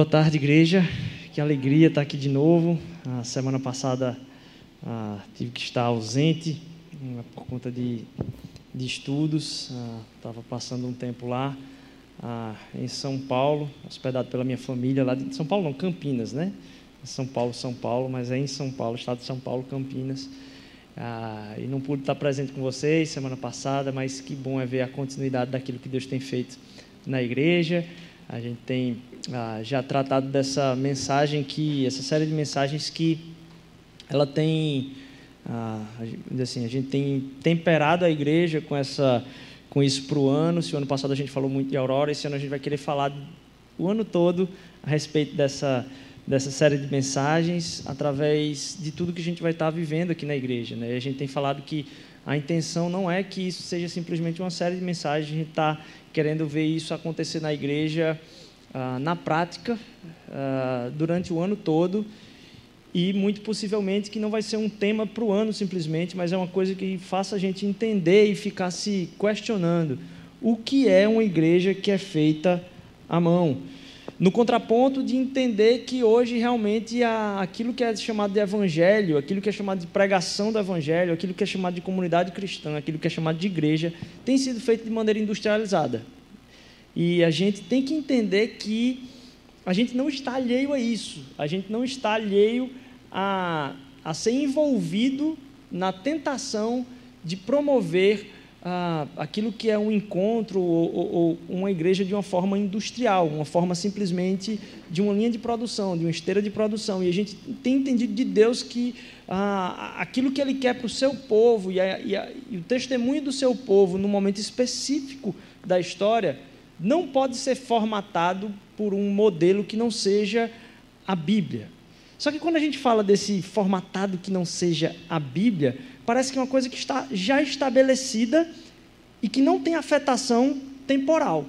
Boa tarde, igreja. Que alegria estar aqui de novo. A semana passada ah, tive que estar ausente ah, por conta de, de estudos. Estava ah, passando um tempo lá ah, em São Paulo, hospedado pela minha família lá de São Paulo, não, Campinas, né? São Paulo, São Paulo, mas é em São Paulo, estado de São Paulo, Campinas. Ah, e não pude estar presente com vocês semana passada, mas que bom é ver a continuidade daquilo que Deus tem feito na igreja. A gente tem ah, já tratado dessa mensagem que, essa série de mensagens que ela tem, ah, assim, a gente tem temperado a igreja com essa, com isso para o ano. Se o ano passado a gente falou muito de Aurora, esse ano a gente vai querer falar o ano todo a respeito dessa dessa série de mensagens através de tudo que a gente vai estar vivendo aqui na igreja. Né? A gente tem falado que a intenção não é que isso seja simplesmente uma série de mensagens, a gente está querendo ver isso acontecer na igreja ah, na prática ah, durante o ano todo e muito possivelmente que não vai ser um tema para o ano simplesmente, mas é uma coisa que faça a gente entender e ficar se questionando o que é uma igreja que é feita à mão. No contraponto de entender que hoje realmente aquilo que é chamado de evangelho, aquilo que é chamado de pregação do evangelho, aquilo que é chamado de comunidade cristã, aquilo que é chamado de igreja, tem sido feito de maneira industrializada. E a gente tem que entender que a gente não está alheio a isso, a gente não está alheio a, a ser envolvido na tentação de promover ah, aquilo que é um encontro ou, ou, ou, uma igreja de uma forma industrial, uma forma simplesmente de uma linha de produção, de uma esteira de produção. E a gente tem entendido de Deus que ah, aquilo que Ele quer para o seu povo e, a, e, a, e o testemunho do seu povo no momento específico da história não pode ser formatado por um modelo que não seja a Bíblia. Só que quando a gente fala desse formatado que não seja a Bíblia, parece que é uma coisa que está já estabelecida e que não tem afetação temporal.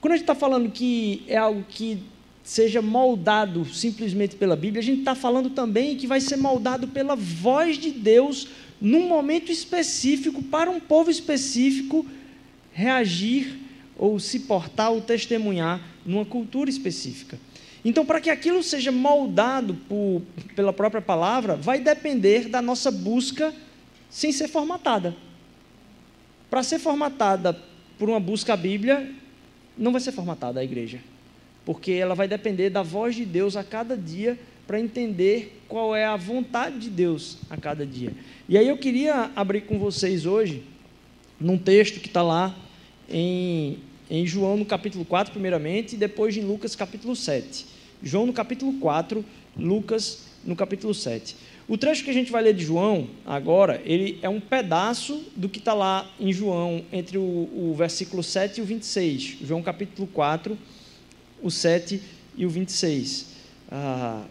Quando a gente está falando que é algo que seja moldado simplesmente pela Bíblia, a gente está falando também que vai ser moldado pela voz de Deus num momento específico, para um povo específico reagir ou se portar ou testemunhar numa cultura específica. Então, para que aquilo seja moldado por, pela própria palavra, vai depender da nossa busca sem ser formatada. Para ser formatada por uma busca à Bíblia, não vai ser formatada a igreja, porque ela vai depender da voz de Deus a cada dia para entender qual é a vontade de Deus a cada dia. E aí eu queria abrir com vocês hoje num texto que está lá em, em João no capítulo 4, primeiramente, e depois em Lucas capítulo 7. João no capítulo 4, Lucas no capítulo 7. O trecho que a gente vai ler de João agora, ele é um pedaço do que está lá em João, entre o, o, versículo 7 e o 26. João capítulo 4, o 7 e o 26. Ah,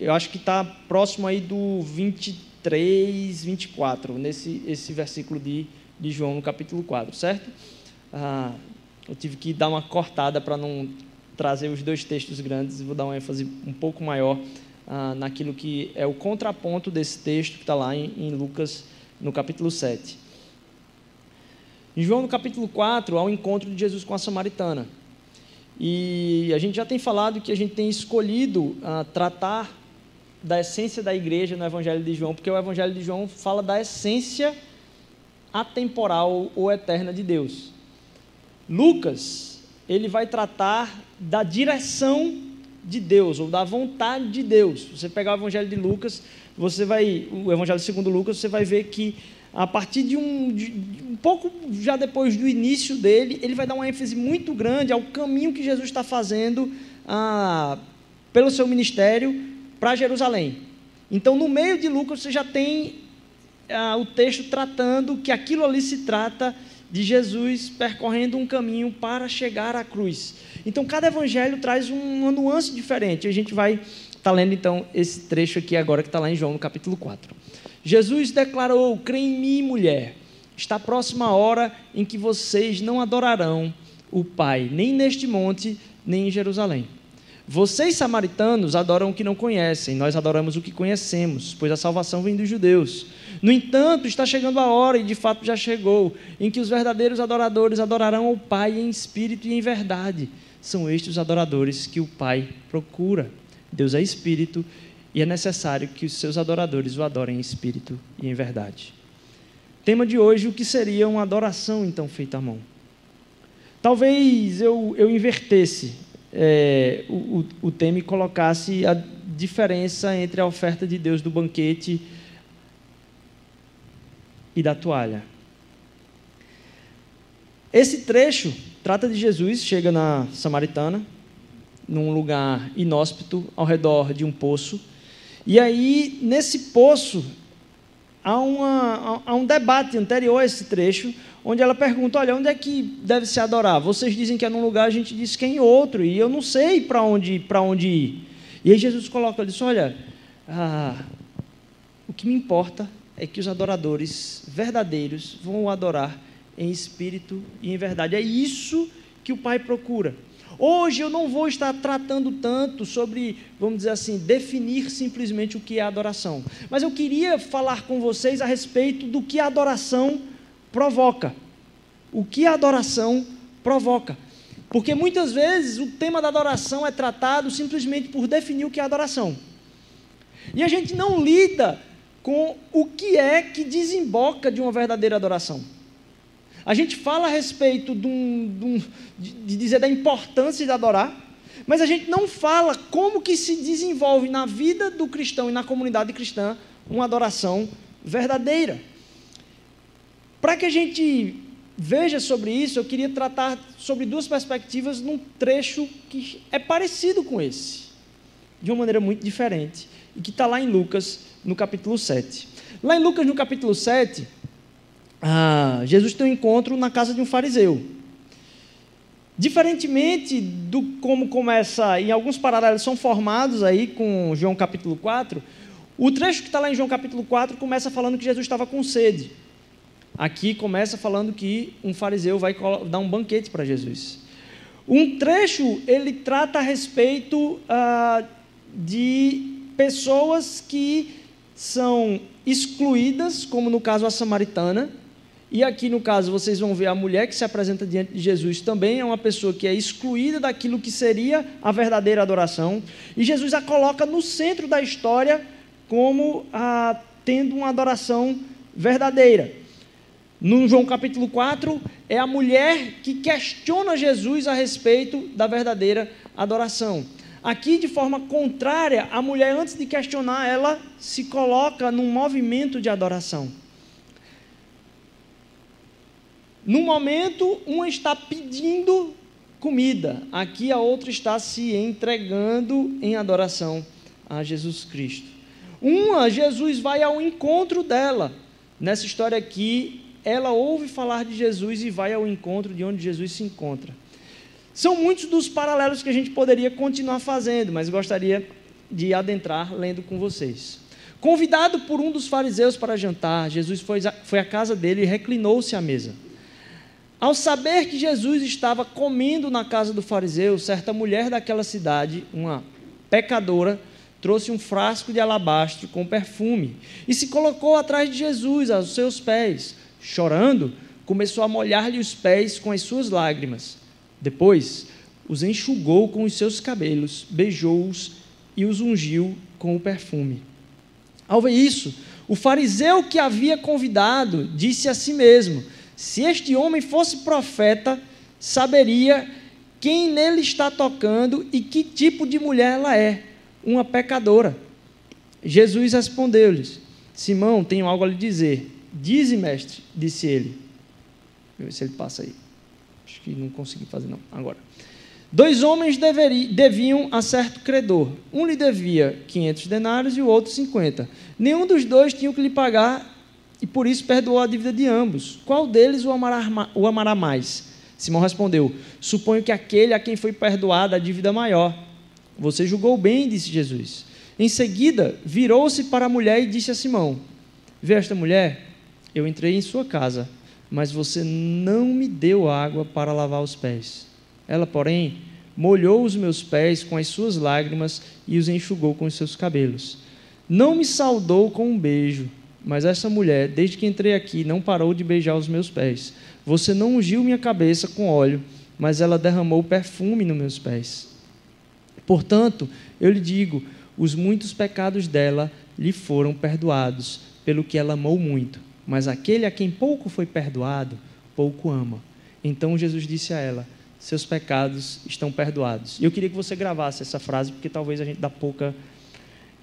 eu acho que está próximo aí do 23, 24, nesse esse versículo de, de João no capítulo 4, certo? Ah, eu tive que dar uma cortada para não trazer os dois textos grandes e vou dar uma ênfase um pouco maior ah, naquilo que é o contraponto desse texto que está lá em, em, Lucas, no capítulo 7. Em João, no capítulo 4, há o um encontro de Jesus com a samaritana. E a gente já tem falado que a gente tem escolhido ah, tratar da essência da igreja no Evangelho de João, porque o Evangelho de João fala da essência atemporal ou eterna de Deus. Lucas, ele vai tratar da direção de Deus, ou da vontade de Deus. Você pegar o Evangelho de Lucas, você vai, o Evangelho segundo Lucas, você vai ver que a partir de um, de, um pouco já depois do início dele, ele vai dar uma ênfase muito grande ao caminho que Jesus está fazendo ah, pelo seu ministério para Jerusalém. Então, no meio de Lucas, você já tem ah, o texto tratando que aquilo ali se trata de Jesus percorrendo um caminho para chegar à cruz. Então, cada evangelho traz uma nuance diferente. A gente vai estar tá lendo, então, esse trecho aqui agora, que está lá em João, no capítulo 4. Jesus declarou: Crê em mim, mulher. Está próxima a hora em que vocês não adorarão o Pai, nem neste monte, nem em Jerusalém. Vocês, samaritanos, adoram o que não conhecem, nós adoramos o que conhecemos, pois a salvação vem dos judeus. No entanto, está chegando a hora, e de fato já chegou, em que os verdadeiros adoradores adorarão ao Pai em espírito e em verdade. São estes os adoradores que o Pai procura. Deus é espírito e é necessário que os seus adoradores o adorem em espírito e em verdade. Tema de hoje: o que seria uma adoração então feita à mão? Talvez eu, eu invertesse é, o, o tema e colocasse a diferença entre a oferta de Deus do banquete e da toalha. Esse trecho trata de Jesus, chega na Samaritana, num lugar inóspito, ao redor de um poço. E aí, nesse poço, há, uma, há um debate anterior a esse trecho, onde ela pergunta: Olha, onde é que deve se adorar? Vocês dizem que é num lugar, a gente diz que é em outro, e eu não sei para onde, onde ir. E aí Jesus coloca: diz, Olha, ah, o que me importa é que os adoradores verdadeiros vão adorar em espírito e em verdade. É isso que o Pai procura. Hoje eu não vou estar tratando tanto sobre, vamos dizer assim, definir simplesmente o que é adoração. Mas eu queria falar com vocês a respeito do que a adoração provoca. O que a adoração provoca. Porque muitas vezes o tema da adoração é tratado simplesmente por definir o que é adoração. E a gente não lida com o que é que desemboca de uma verdadeira adoração. A gente fala a respeito de, um, de, de dizer da importância de adorar, mas a gente não fala como que se desenvolve na vida do cristão e na comunidade cristã uma adoração verdadeira. Para que a gente veja sobre isso, eu queria tratar sobre duas perspectivas num trecho que é parecido com esse, de uma maneira muito diferente, e que está lá em Lucas, no capítulo 7. Lá em Lucas, no capítulo 7, ah, Jesus tem um encontro na casa de um fariseu. Diferentemente do como começa, em alguns paralelos são formados aí com João capítulo 4, o trecho que está lá em João capítulo 4 começa falando que Jesus estava com sede. Aqui começa falando que um fariseu vai dar um banquete para Jesus. Um trecho ele trata a respeito ah, de pessoas que são excluídas, como no caso a samaritana, e aqui no caso vocês vão ver a mulher que se apresenta diante de Jesus também é uma pessoa que é excluída daquilo que seria a verdadeira adoração. E Jesus a coloca no centro da história como a, tendo uma adoração verdadeira. No João capítulo 4, é a mulher que questiona Jesus a respeito da verdadeira adoração. Aqui, de forma contrária, a mulher, antes de questionar, ela se coloca num movimento de adoração. No momento, uma está pedindo comida, aqui a outra está se entregando em adoração a Jesus Cristo. Uma, Jesus vai ao encontro dela. Nessa história aqui, ela ouve falar de Jesus e vai ao encontro de onde Jesus se encontra. São muitos dos paralelos que a gente poderia continuar fazendo, mas gostaria de adentrar lendo com vocês. Convidado por um dos fariseus para jantar, Jesus foi, à casa dele e reclinou-se à mesa. Ao saber que Jesus estava comendo na casa do fariseu, certa mulher daquela cidade, uma pecadora, trouxe um frasco de alabastro com perfume e se colocou atrás de Jesus, aos seus pés. Chorando, começou a molhar-lhe os pés com as suas lágrimas. Depois, os enxugou com os seus cabelos, beijou-os e os ungiu com o perfume. Ao ver isso, o fariseu que havia convidado disse a si mesmo: se este homem fosse profeta, saberia quem nele está tocando e que tipo de mulher ela é, uma pecadora. Jesus respondeu-lhes: Simão, tenho algo a lhe dizer. Dize, mestre, disse ele. Vamos ver se ele passa aí. Acho que não consegui fazer, não. Agora. Dois homens deveriam, deviam a certo credor. Um lhe devia 500 denários e o outro 50. Nenhum dos dois tinha o que lhe pagar e por isso perdoou a dívida de ambos. Qual deles o amará, o amará mais? Simão respondeu: Suponho que aquele a quem foi perdoada a dívida maior. Você julgou bem, disse Jesus. Em seguida, virou-se para a mulher e disse a Simão: Vê esta mulher? Eu entrei em sua casa, mas você não me deu água para lavar os pés. Ela, porém, molhou os meus pés com as suas lágrimas e os enxugou com os seus cabelos. Não me saudou com um beijo mas essa mulher, desde que entrei aqui, não parou de beijar os meus pés. Você não ungiu minha cabeça com óleo, mas ela derramou perfume nos meus pés. Portanto, eu lhe digo: os muitos pecados dela lhe foram perdoados, pelo que ela amou muito. Mas aquele a quem pouco foi perdoado, pouco ama. Então Jesus disse a ela: Seus pecados estão perdoados. E eu queria que você gravasse essa frase, porque talvez a gente dá pouca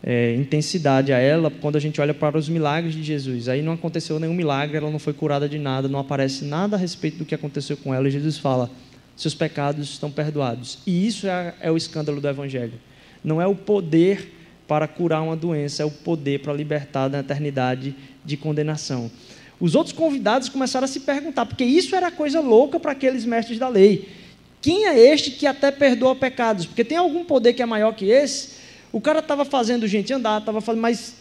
é, intensidade a ela quando a gente olha para os milagres de Jesus. Aí não aconteceu nenhum milagre, ela não foi curada de nada, não aparece nada a respeito do que aconteceu com ela. E Jesus fala: seus pecados estão perdoados. E isso é, é o escândalo do Evangelho. Não é o poder para curar uma doença, é o poder para libertar da eternidade de condenação. Os outros convidados começaram a se perguntar, porque isso era coisa louca para aqueles mestres da lei. Quem é este que até perdoa pecados? Porque tem algum poder que é maior que esse? O cara estava fazendo gente andar, estava fazendo, mas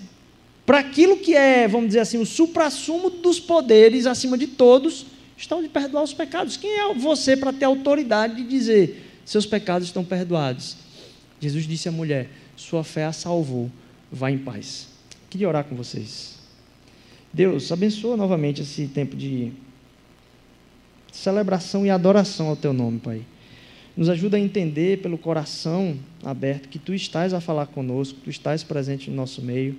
para aquilo que é, vamos dizer assim, o suprassumo dos poderes acima de todos, estão de perdoar os pecados. Quem é você para ter autoridade de dizer seus pecados estão perdoados? Jesus disse à mulher: Sua fé a salvou, vá em paz. Queria orar com vocês. Deus, abençoa novamente esse tempo de celebração e adoração ao Teu nome, Pai. Nos ajuda a entender pelo coração aberto que Tu estás a falar conosco, Tu estás presente no nosso meio.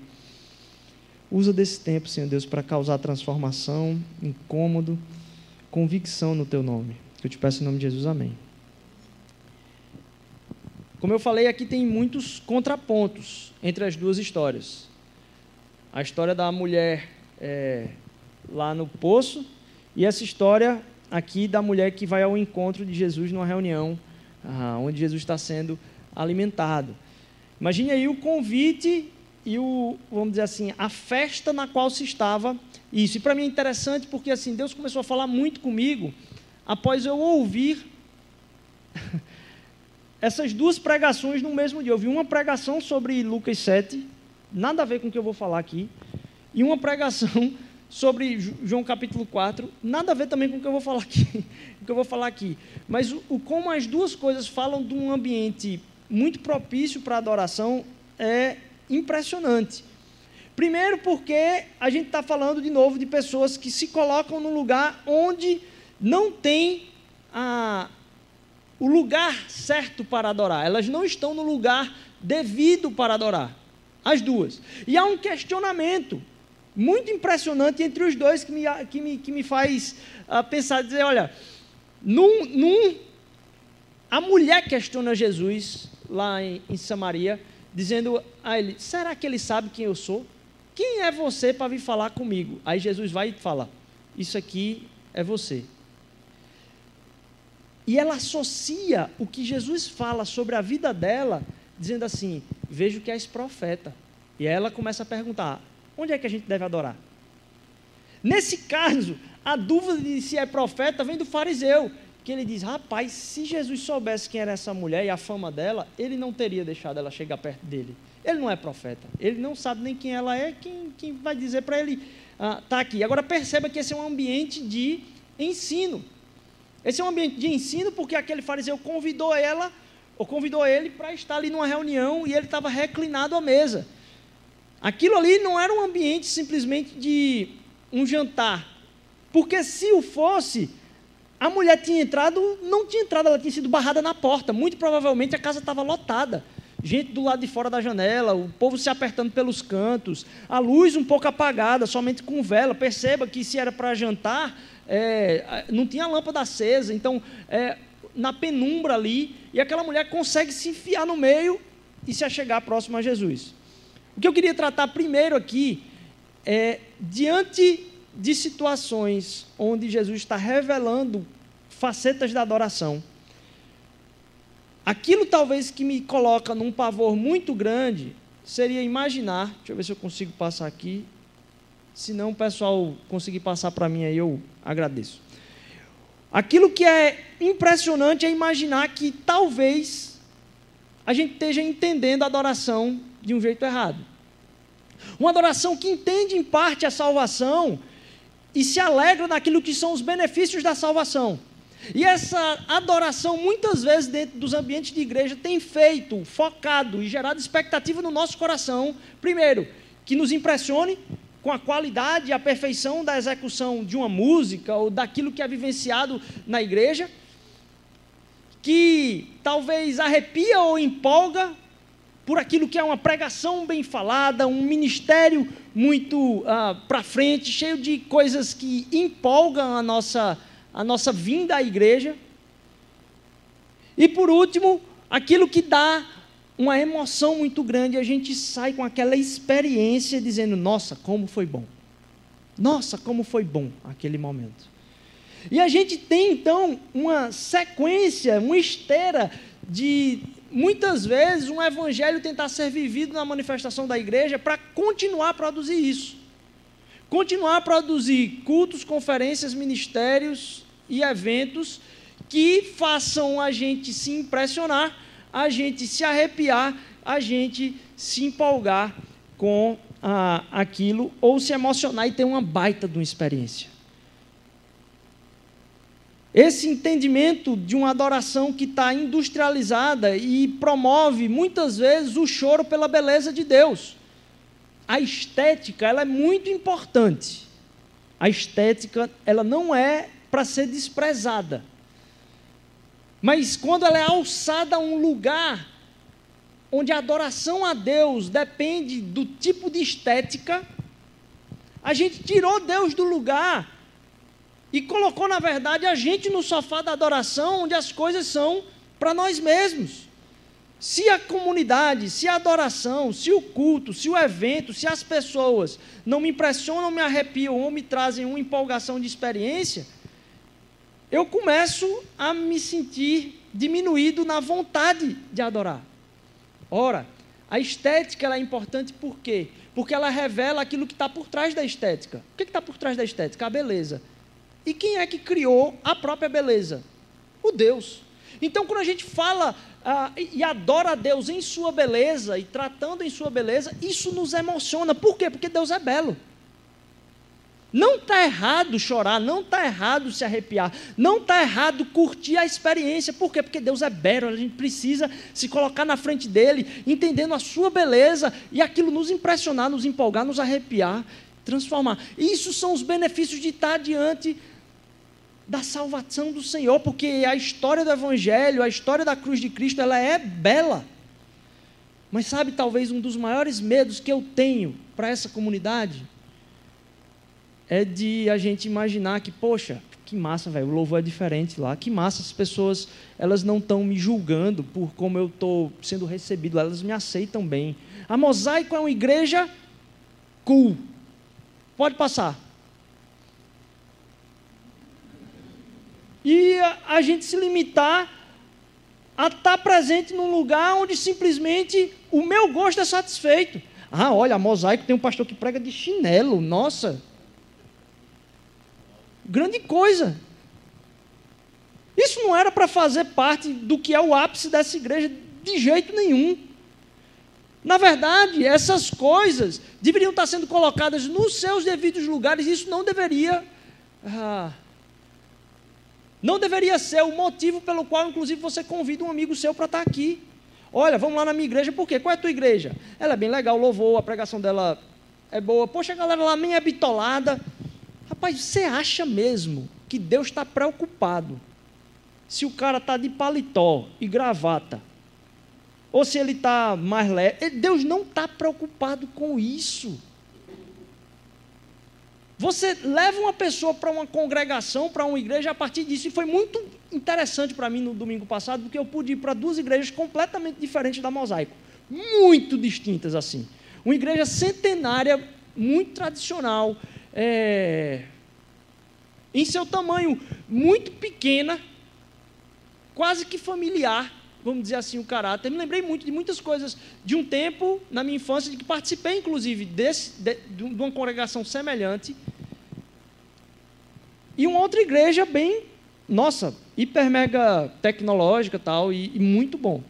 Usa desse tempo, Senhor Deus, para causar transformação, incômodo, convicção no Teu nome. Eu te peço em nome de Jesus, amém. Como eu falei, aqui tem muitos contrapontos entre as duas histórias. A história da mulher é, lá no poço e essa história aqui da mulher que vai ao encontro de Jesus numa reunião ah, onde Jesus está sendo alimentado. Imagine aí o convite e o, vamos dizer assim, a festa na qual se estava isso. E para mim é interessante porque assim, Deus começou a falar muito comigo após eu ouvir essas duas pregações no mesmo dia. Eu vi uma pregação sobre Lucas 7, nada a ver com o que eu vou falar aqui, e uma pregação sobre João capítulo 4, nada a ver também com o que eu vou falar aqui, o que eu vou falar aqui. Mas o, o como as duas coisas falam de um ambiente muito propício para adoração é impressionante. Primeiro porque a gente está falando de novo de pessoas que se colocam no lugar onde não tem a, o lugar certo para adorar. Elas não estão no lugar devido para adorar. As duas. E há um questionamento muito impressionante entre os dois que me, que me, que me faz uh, pensar, dizer, olha, num, num, a mulher questiona Jesus lá em, em Samaria, dizendo a ele, será que ele sabe quem eu sou? Quem é você para vir falar comigo? Aí Jesus vai e fala, isso aqui é você. E ela associa o que Jesus fala sobre a vida dela, dizendo assim: Vejo que és profeta. E aí ela começa a perguntar: Onde é que a gente deve adorar? Nesse caso, a dúvida de se é profeta vem do fariseu, que ele diz: rapaz, se Jesus soubesse quem era essa mulher e a fama dela, ele não teria deixado ela chegar perto dele. Ele não é profeta, ele não sabe nem quem ela é, quem, quem vai dizer para ele ah, tá aqui. Agora perceba que esse é um ambiente de ensino. Esse é um ambiente de ensino porque aquele fariseu convidou ela, ou convidou ele para estar ali numa reunião e ele estava reclinado à mesa. Aquilo ali não era um ambiente simplesmente de um jantar. Porque se o fosse, a mulher tinha entrado, não tinha entrado, ela tinha sido barrada na porta. Muito provavelmente a casa estava lotada. Gente do lado de fora da janela, o povo se apertando pelos cantos, a luz um pouco apagada, somente com vela. Perceba que se era para jantar, é, não tinha lâmpada acesa, então é, na penumbra ali, e aquela mulher consegue se enfiar no meio e se achegar próximo a Jesus. O que eu queria tratar primeiro aqui é diante de situações onde Jesus está revelando facetas da adoração. Aquilo talvez que me coloca num pavor muito grande seria imaginar, deixa eu ver se eu consigo passar aqui. Se não, o pessoal conseguir passar para mim aí, eu agradeço. Aquilo que é impressionante é imaginar que talvez a gente esteja entendendo a adoração de um jeito errado. Uma adoração que entende em parte a salvação e se alegra naquilo que são os benefícios da salvação. E essa adoração, muitas vezes, dentro dos ambientes de igreja, tem feito, focado e gerado expectativa no nosso coração, primeiro, que nos impressione com a qualidade e a perfeição da execução de uma música ou daquilo que é vivenciado na igreja, que talvez arrepia ou empolga por aquilo que é uma pregação bem falada, um ministério muito ah, para frente, cheio de coisas que empolgam a nossa, a nossa vinda à igreja. E por último, aquilo que dá uma emoção muito grande, a gente sai com aquela experiência dizendo: Nossa, como foi bom! Nossa, como foi bom aquele momento. E a gente tem então uma sequência, uma esteira de muitas vezes um evangelho tentar ser vivido na manifestação da igreja para continuar a produzir isso. Continuar a produzir cultos, conferências, ministérios e eventos que façam a gente se impressionar, a gente se arrepiar, a gente se empolgar com ah, aquilo ou se emocionar e ter uma baita de uma experiência. Esse entendimento de uma adoração que está industrializada e promove muitas vezes o choro pela beleza de Deus. A estética ela é muito importante. A estética ela não é para ser desprezada. Mas quando ela é alçada a um lugar onde a adoração a Deus depende do tipo de estética, a gente tirou Deus do lugar e colocou, na verdade, a gente no sofá da adoração, onde as coisas são para nós mesmos. Se a comunidade, se a adoração, se o culto, se o evento, se as pessoas não me impressionam, me arrepiam ou me trazem uma empolgação de experiência, eu começo a me sentir diminuído na vontade de adorar. Ora, a estética é importante por quê? Porque ela revela aquilo que está por trás da estética. O que está por trás da estética? A beleza. E quem é que criou a própria beleza? O Deus. Então, quando a gente fala ah, e adora a Deus em sua beleza e tratando em sua beleza, isso nos emociona. Por quê? Porque Deus é belo. Não está errado chorar, não está errado se arrepiar, não está errado curtir a experiência. Por quê? Porque Deus é belo, a gente precisa se colocar na frente dele, entendendo a sua beleza e aquilo nos impressionar, nos empolgar, nos arrepiar, transformar. Isso são os benefícios de estar diante da salvação do Senhor, porque a história do Evangelho, a história da cruz de Cristo, ela é bela. Mas sabe, talvez um dos maiores medos que eu tenho para essa comunidade é de a gente imaginar que, poxa, que massa, velho, o louvor é diferente lá, que massa, as pessoas, elas não estão me julgando por como eu estou sendo recebido, elas me aceitam bem. A Mosaico é uma igreja cool. Pode passar. E a, a gente se limitar a estar tá presente num lugar onde simplesmente o meu gosto é satisfeito. Ah, olha, a mosaico tem um pastor que prega de chinelo, nossa. Grande coisa. Isso não era para fazer parte do que é o ápice dessa igreja, de jeito nenhum. Na verdade, essas coisas deveriam estar sendo colocadas nos seus devidos lugares, isso não deveria ah, não deveria ser o motivo pelo qual, inclusive, você convida um amigo seu para estar aqui. Olha, vamos lá na minha igreja, por quê? Qual é a tua igreja? Ela é bem legal, louvor, a pregação dela é boa. Poxa, a galera lá nem é bitolada. Rapaz, você acha mesmo que Deus está preocupado se o cara está de paletó e gravata? Ou se ele está mais leve? Deus não está preocupado com isso. Você leva uma pessoa para uma congregação, para uma igreja a partir disso. E foi muito interessante para mim no domingo passado, porque eu pude ir para duas igrejas completamente diferentes da Mosaico. Muito distintas assim. Uma igreja centenária, muito tradicional, é, em seu tamanho muito pequena, quase que familiar, vamos dizer assim, o caráter. Me lembrei muito de muitas coisas de um tempo, na minha infância, de que participei, inclusive, desse, de, de uma congregação semelhante, e uma outra igreja bem, nossa, hiper mega tecnológica tal, e, e muito bom.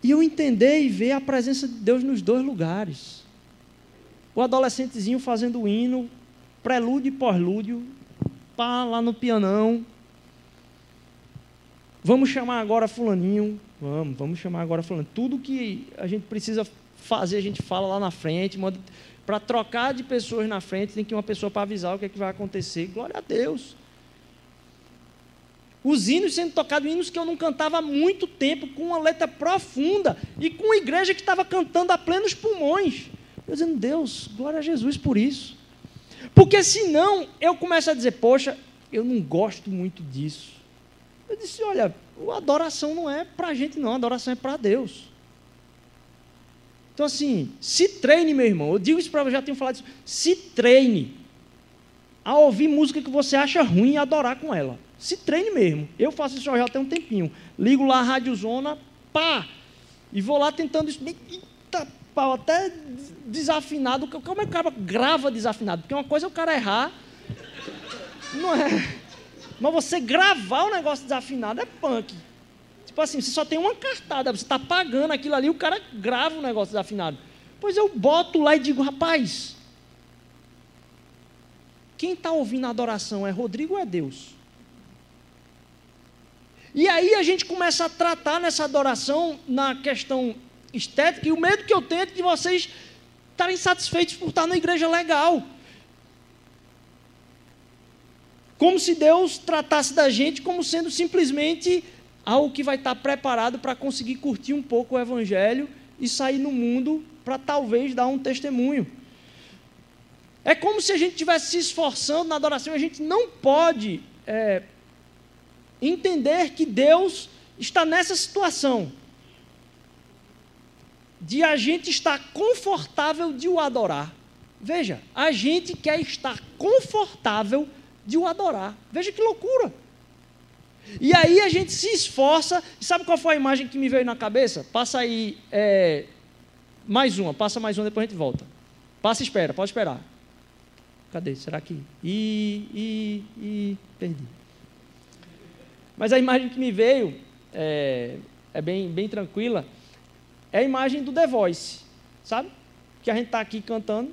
E eu entender e ver a presença de Deus nos dois lugares. O adolescentezinho fazendo o hino, prelúdio e pós-lúdio, pá, lá no pianão. Vamos chamar agora fulaninho, vamos, vamos chamar agora fulaninho. Tudo que a gente precisa fazer, a gente fala lá na frente, manda para trocar de pessoas na frente, tem que ir uma pessoa para avisar o que, é que vai acontecer. Glória a Deus. Os hinos sendo tocados, hinos que eu não cantava há muito tempo, com uma letra profunda, e com uma igreja que estava cantando a plenos pulmões. Eu dizendo, Deus, glória a Jesus por isso. Porque senão eu começo a dizer, poxa, eu não gosto muito disso. Eu disse, olha, a adoração não é para a gente, não, a adoração é para Deus. Então, assim, se treine, meu irmão. Eu digo isso para você, já tenho falado isso. Se treine a ouvir música que você acha ruim e adorar com ela. Se treine mesmo. Eu faço isso já tem um tempinho. Ligo lá a Rádiozona, pá! E vou lá tentando isso. Eita, pau, até desafinado. Como é que o cara grava desafinado? Porque uma coisa é o cara errar. Não é. Mas você gravar o negócio desafinado é punk. Tipo assim, você só tem uma cartada, você está pagando aquilo ali, o cara grava o negócio desafinado. Pois eu boto lá e digo, rapaz, quem está ouvindo a adoração é Rodrigo ou é Deus? E aí a gente começa a tratar nessa adoração na questão estética, e o medo que eu tenho é de vocês estarem satisfeitos por estar na igreja legal. Como se Deus tratasse da gente como sendo simplesmente algo que vai estar preparado para conseguir curtir um pouco o Evangelho e sair no mundo para talvez dar um testemunho. É como se a gente estivesse se esforçando na adoração a gente não pode é, entender que Deus está nessa situação de a gente estar confortável de o adorar. Veja, a gente quer estar confortável de o adorar. Veja que loucura. E aí a gente se esforça. Sabe qual foi a imagem que me veio na cabeça? Passa aí é, mais uma, passa mais uma, depois a gente volta. Passa e espera, pode esperar. Cadê? Será que. Ih, ih, ih, perdi. Mas a imagem que me veio é, é bem, bem tranquila. É a imagem do The Voice, sabe? Que a gente está aqui cantando.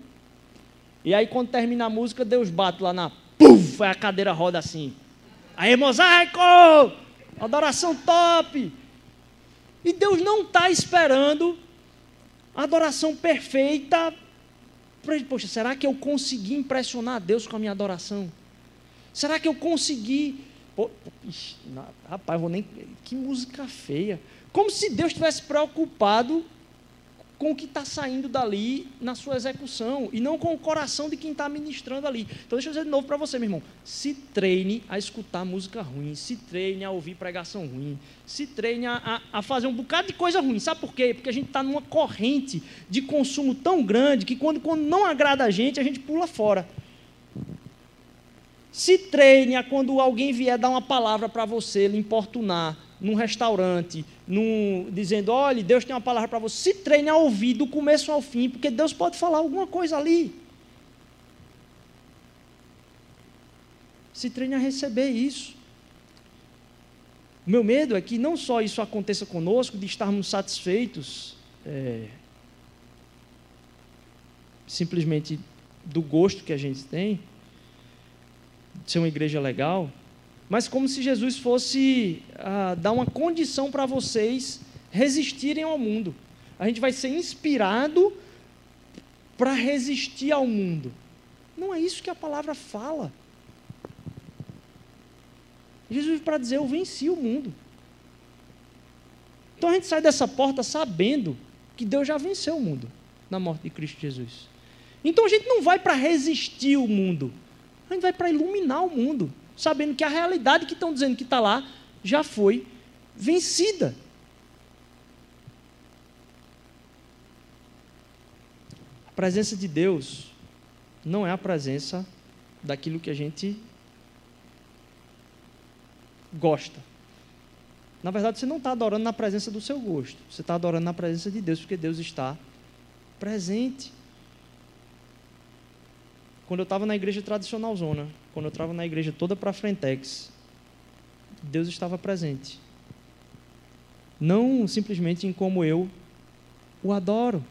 E aí, quando termina a música, Deus bate lá na. Puf! A cadeira roda assim. Aí, mosaico! Adoração top! E Deus não está esperando a adoração perfeita. Poxa, será que eu consegui impressionar Deus com a minha adoração? Será que eu consegui Pô, ixi, não, rapaz, vou nem. Que música feia. Como se Deus estivesse preocupado com o que está saindo dali na sua execução e não com o coração de quem está ministrando ali. Então, deixa eu dizer de novo para você, meu irmão. Se treine a escutar música ruim, se treine a ouvir pregação ruim, se treine a, a, a fazer um bocado de coisa ruim. Sabe por quê? Porque a gente está numa corrente de consumo tão grande que quando, quando não agrada a gente, a gente pula fora. Se treine a quando alguém vier dar uma palavra para você, lhe importunar, num restaurante, num, dizendo: olha, Deus tem uma palavra para você. Se treine a ouvir do começo ao fim, porque Deus pode falar alguma coisa ali. Se treine a receber isso. O meu medo é que não só isso aconteça conosco, de estarmos satisfeitos é, simplesmente do gosto que a gente tem, ser uma igreja legal, mas como se Jesus fosse ah, dar uma condição para vocês resistirem ao mundo. A gente vai ser inspirado para resistir ao mundo. Não é isso que a palavra fala. Jesus veio para dizer: Eu venci o mundo. Então a gente sai dessa porta sabendo que Deus já venceu o mundo na morte de Cristo Jesus. Então a gente não vai para resistir o mundo, a gente vai para iluminar o mundo, sabendo que a realidade que estão dizendo que está lá já foi vencida. A presença de Deus não é a presença daquilo que a gente gosta. Na verdade, você não está adorando na presença do seu gosto, você está adorando na presença de Deus, porque Deus está presente. Quando eu estava na igreja tradicional zona, quando eu estava na igreja toda para frentex, Deus estava presente. Não simplesmente em como eu o adoro.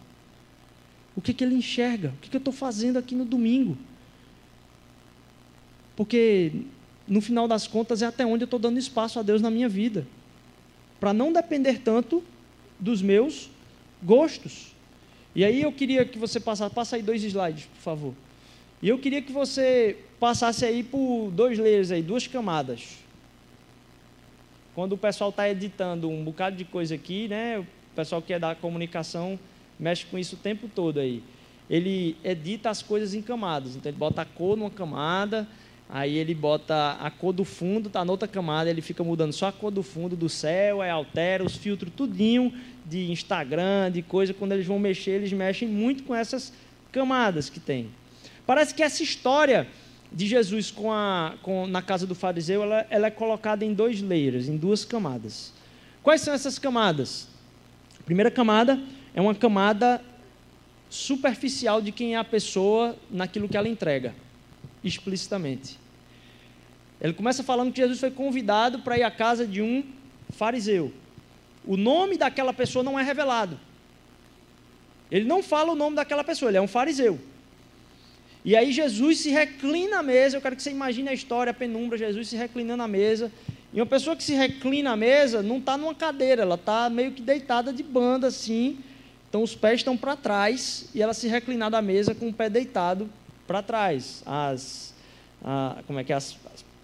O que, que ele enxerga? O que, que eu estou fazendo aqui no domingo? Porque, no final das contas, é até onde eu estou dando espaço a Deus na minha vida. Para não depender tanto dos meus gostos. E aí eu queria que você passasse, passa aí dois slides, por favor. E eu queria que você passasse aí por dois layers aí, duas camadas. quando o pessoal está editando um bocado de coisa aqui, né? O pessoal que é da comunicação mexe com isso o tempo todo aí. Ele edita as coisas em camadas. Então ele bota a cor numa camada, aí ele bota a cor do fundo, tá na outra camada, ele fica mudando só a cor do fundo do céu, aí altera os filtros tudinho de Instagram, de coisa, quando eles vão mexer, eles mexem muito com essas camadas que tem. Parece que essa história de Jesus com a, com, na casa do fariseu, ela, ela é colocada em dois layers, em duas camadas. Quais são essas camadas? A primeira camada é uma camada superficial de quem é a pessoa naquilo que ela entrega, explicitamente. Ele começa falando que Jesus foi convidado para ir à casa de um fariseu. O nome daquela pessoa não é revelado. Ele não fala o nome daquela pessoa, ele é um fariseu. E aí Jesus se reclina à mesa, eu quero que você imagine a história, a penumbra, Jesus se reclinando à mesa. E uma pessoa que se reclina à mesa não está numa cadeira, ela está meio que deitada de banda assim. Então os pés estão para trás e ela se reclinada à mesa com o pé deitado para trás. As, a, como é que é? As,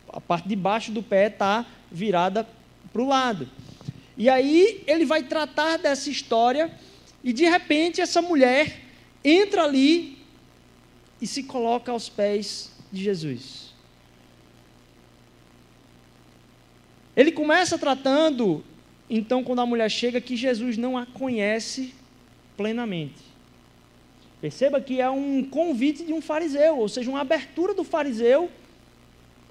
a parte de baixo do pé está virada para o lado. E aí ele vai tratar dessa história e de repente essa mulher entra ali e se coloca aos pés de Jesus. Ele começa tratando, então, quando a mulher chega, que Jesus não a conhece plenamente. Perceba que é um convite de um fariseu, ou seja, uma abertura do fariseu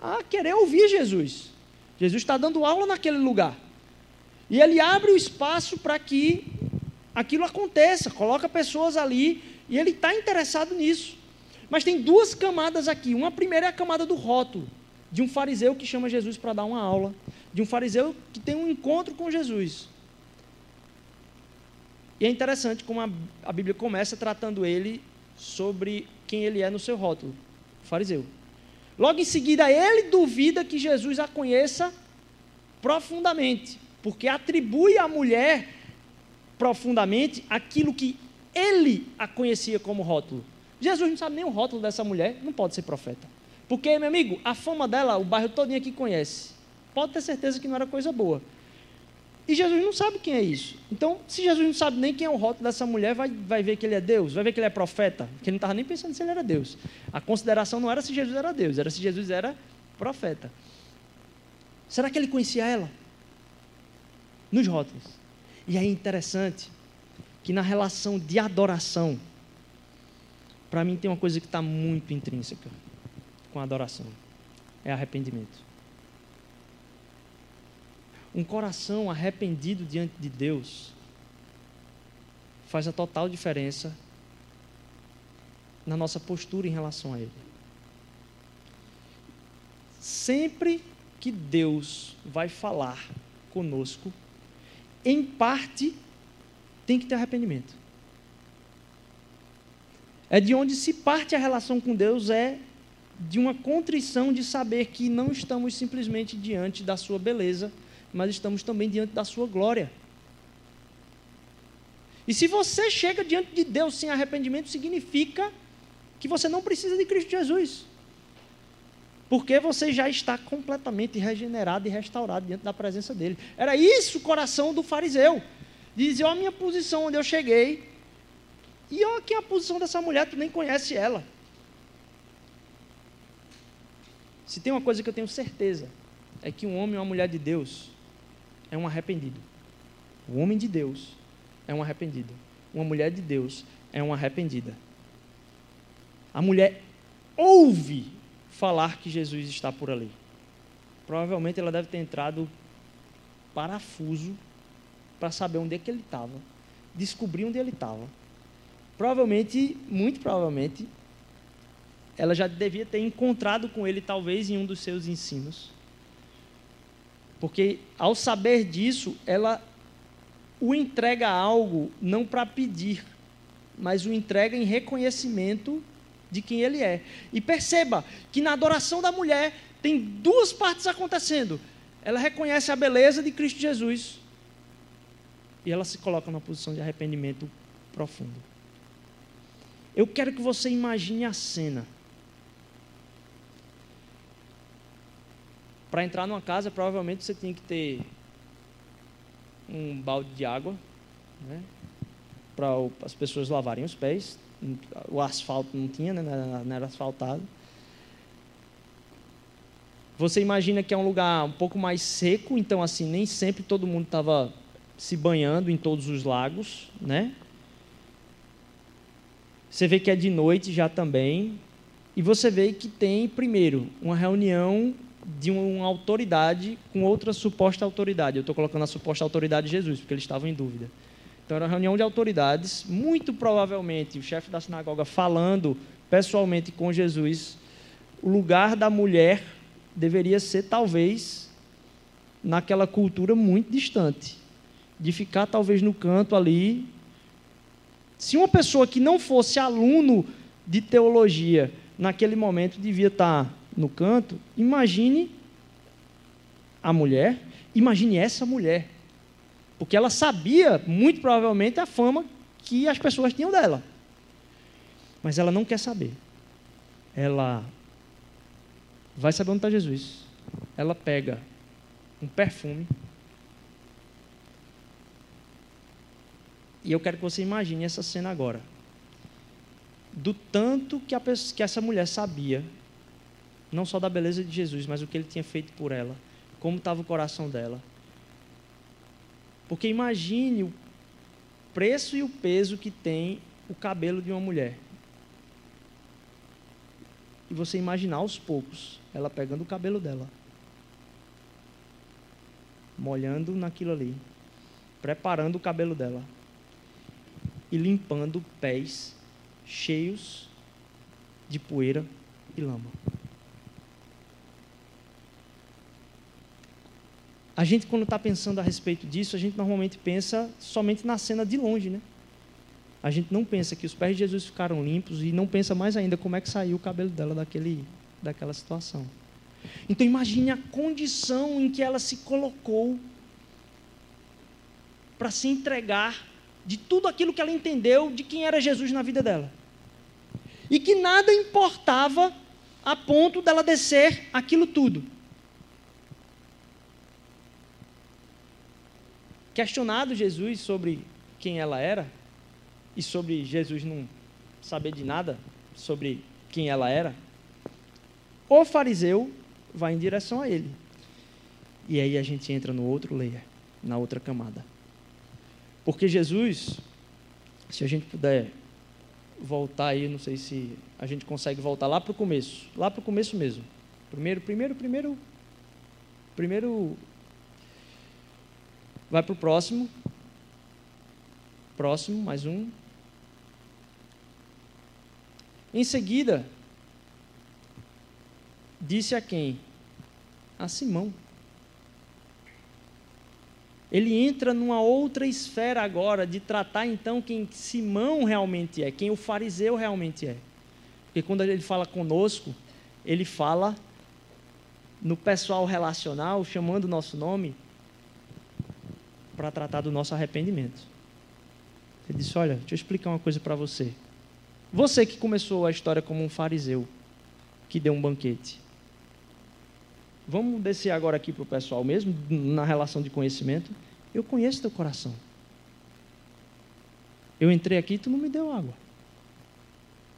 a querer ouvir Jesus. Jesus está dando aula naquele lugar. E ele abre o espaço para que aquilo aconteça, coloca pessoas ali, e ele está interessado nisso. Mas tem duas camadas aqui. Uma primeira é a camada do rótulo, de um fariseu que chama Jesus para dar uma aula, de um fariseu que tem um encontro com Jesus. E é interessante como a, a Bíblia começa tratando ele sobre quem ele é no seu rótulo, fariseu. Logo em seguida, ele duvida que Jesus a conheça profundamente, porque atribui à mulher profundamente aquilo que ele a conhecia como rótulo. Jesus não sabe nem o rótulo dessa mulher, não pode ser profeta. Porque, meu amigo, a fama dela, o bairro todo aqui conhece. Pode ter certeza que não era coisa boa. E Jesus não sabe quem é isso. Então, se Jesus não sabe nem quem é o rótulo dessa mulher, vai, vai ver que ele é Deus, vai ver que ele é profeta, que ele não estava nem pensando se ele era Deus. A consideração não era se Jesus era Deus, era se Jesus era profeta. Será que ele conhecia ela? Nos rótulos. E é interessante que na relação de adoração, para mim tem uma coisa que está muito intrínseca com a adoração: é arrependimento. Um coração arrependido diante de Deus faz a total diferença na nossa postura em relação a Ele. Sempre que Deus vai falar conosco, em parte, tem que ter arrependimento. É de onde se parte a relação com Deus é de uma contrição de saber que não estamos simplesmente diante da sua beleza, mas estamos também diante da sua glória. E se você chega diante de Deus sem arrependimento, significa que você não precisa de Cristo Jesus. Porque você já está completamente regenerado e restaurado diante da presença dele. Era isso o coração do fariseu. Olha a minha posição onde eu cheguei, e olha aqui a posição dessa mulher, tu nem conhece ela. Se tem uma coisa que eu tenho certeza, é que um homem ou uma mulher de Deus é um arrependido. O homem de Deus é um arrependido. Uma mulher de Deus é uma arrependida. A mulher ouve falar que Jesus está por ali. Provavelmente ela deve ter entrado parafuso para saber onde é que ele estava, descobrir onde ele estava provavelmente, muito provavelmente, ela já devia ter encontrado com ele, talvez, em um dos seus ensinos. Porque, ao saber disso, ela o entrega algo não para pedir, mas o entrega em reconhecimento de quem ele é. E perceba que na adoração da mulher tem duas partes acontecendo. Ela reconhece a beleza de Cristo Jesus e ela se coloca numa posição de arrependimento profundo. Eu quero que você imagine a cena. Para entrar numa casa, provavelmente você tinha que ter um balde de água, né, para as pessoas lavarem os pés. O asfalto não tinha, né, não era asfaltado. Você imagina que é um lugar um pouco mais seco, então assim nem sempre todo mundo estava se banhando em todos os lagos, né? Você vê que é de noite já também, e você vê que tem primeiro uma reunião de uma autoridade com outra suposta autoridade. Eu estou colocando a suposta autoridade de Jesus, porque eles estavam em dúvida. Então era uma reunião de autoridades, muito provavelmente o chefe da sinagoga falando pessoalmente com Jesus. O lugar da mulher deveria ser talvez naquela cultura muito distante, de ficar talvez no canto ali. Se uma pessoa que não fosse aluno de teologia naquele momento devia estar no canto, imagine a mulher, imagine essa mulher. Porque ela sabia, muito provavelmente, a fama que as pessoas tinham dela. Mas ela não quer saber. Ela vai saber onde está Jesus. Ela pega um perfume. E eu quero que você imagine essa cena agora. Do tanto que, a, que essa mulher sabia, não só da beleza de Jesus, mas o que ele tinha feito por ela, como estava o coração dela. Porque imagine o preço e o peso que tem o cabelo de uma mulher e você imaginar aos poucos ela pegando o cabelo dela, molhando naquilo ali, preparando o cabelo dela e limpando pés cheios de poeira e lama. A gente, quando está pensando a respeito disso, a gente normalmente pensa somente na cena de longe, né? a gente não pensa que os pés de Jesus ficaram limpos e não pensa mais ainda como é que saiu o cabelo dela daquele, daquela situação. Então imagine a condição em que ela se colocou para se entregar de tudo aquilo que ela entendeu de quem era Jesus na vida dela. E que nada importava a ponto dela descer aquilo tudo. Questionado Jesus sobre quem ela era, e sobre Jesus não saber de nada sobre quem ela era, o fariseu vai em direção a ele. E aí a gente entra no outro layer, na outra camada. Porque Jesus, se a gente puder voltar aí, não sei se a gente consegue voltar lá para o começo, lá para o começo mesmo. Primeiro, primeiro, primeiro, primeiro, vai para o próximo, próximo, mais um. Em seguida, disse a quem? A Simão. Ele entra numa outra esfera agora de tratar então quem Simão realmente é, quem o fariseu realmente é. Porque quando ele fala conosco, ele fala no pessoal relacional, chamando o nosso nome, para tratar do nosso arrependimento. Ele disse: Olha, deixa eu explicar uma coisa para você. Você que começou a história como um fariseu, que deu um banquete. Vamos descer agora aqui para o pessoal mesmo, na relação de conhecimento. Eu conheço teu coração. Eu entrei aqui e tu não me deu água.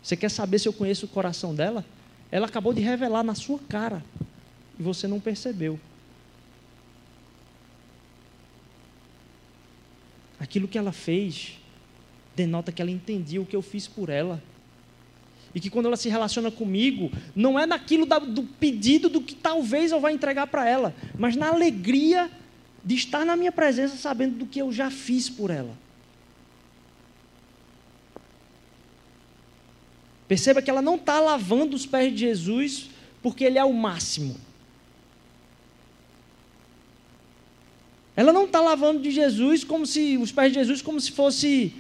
Você quer saber se eu conheço o coração dela? Ela acabou de revelar na sua cara e você não percebeu. Aquilo que ela fez denota que ela entendia o que eu fiz por ela. E que quando ela se relaciona comigo, não é naquilo da, do pedido do que talvez eu vá entregar para ela, mas na alegria de estar na minha presença sabendo do que eu já fiz por ela. Perceba que ela não está lavando os pés de Jesus porque ele é o máximo. Ela não está lavando de Jesus como se os pés de Jesus como se fosse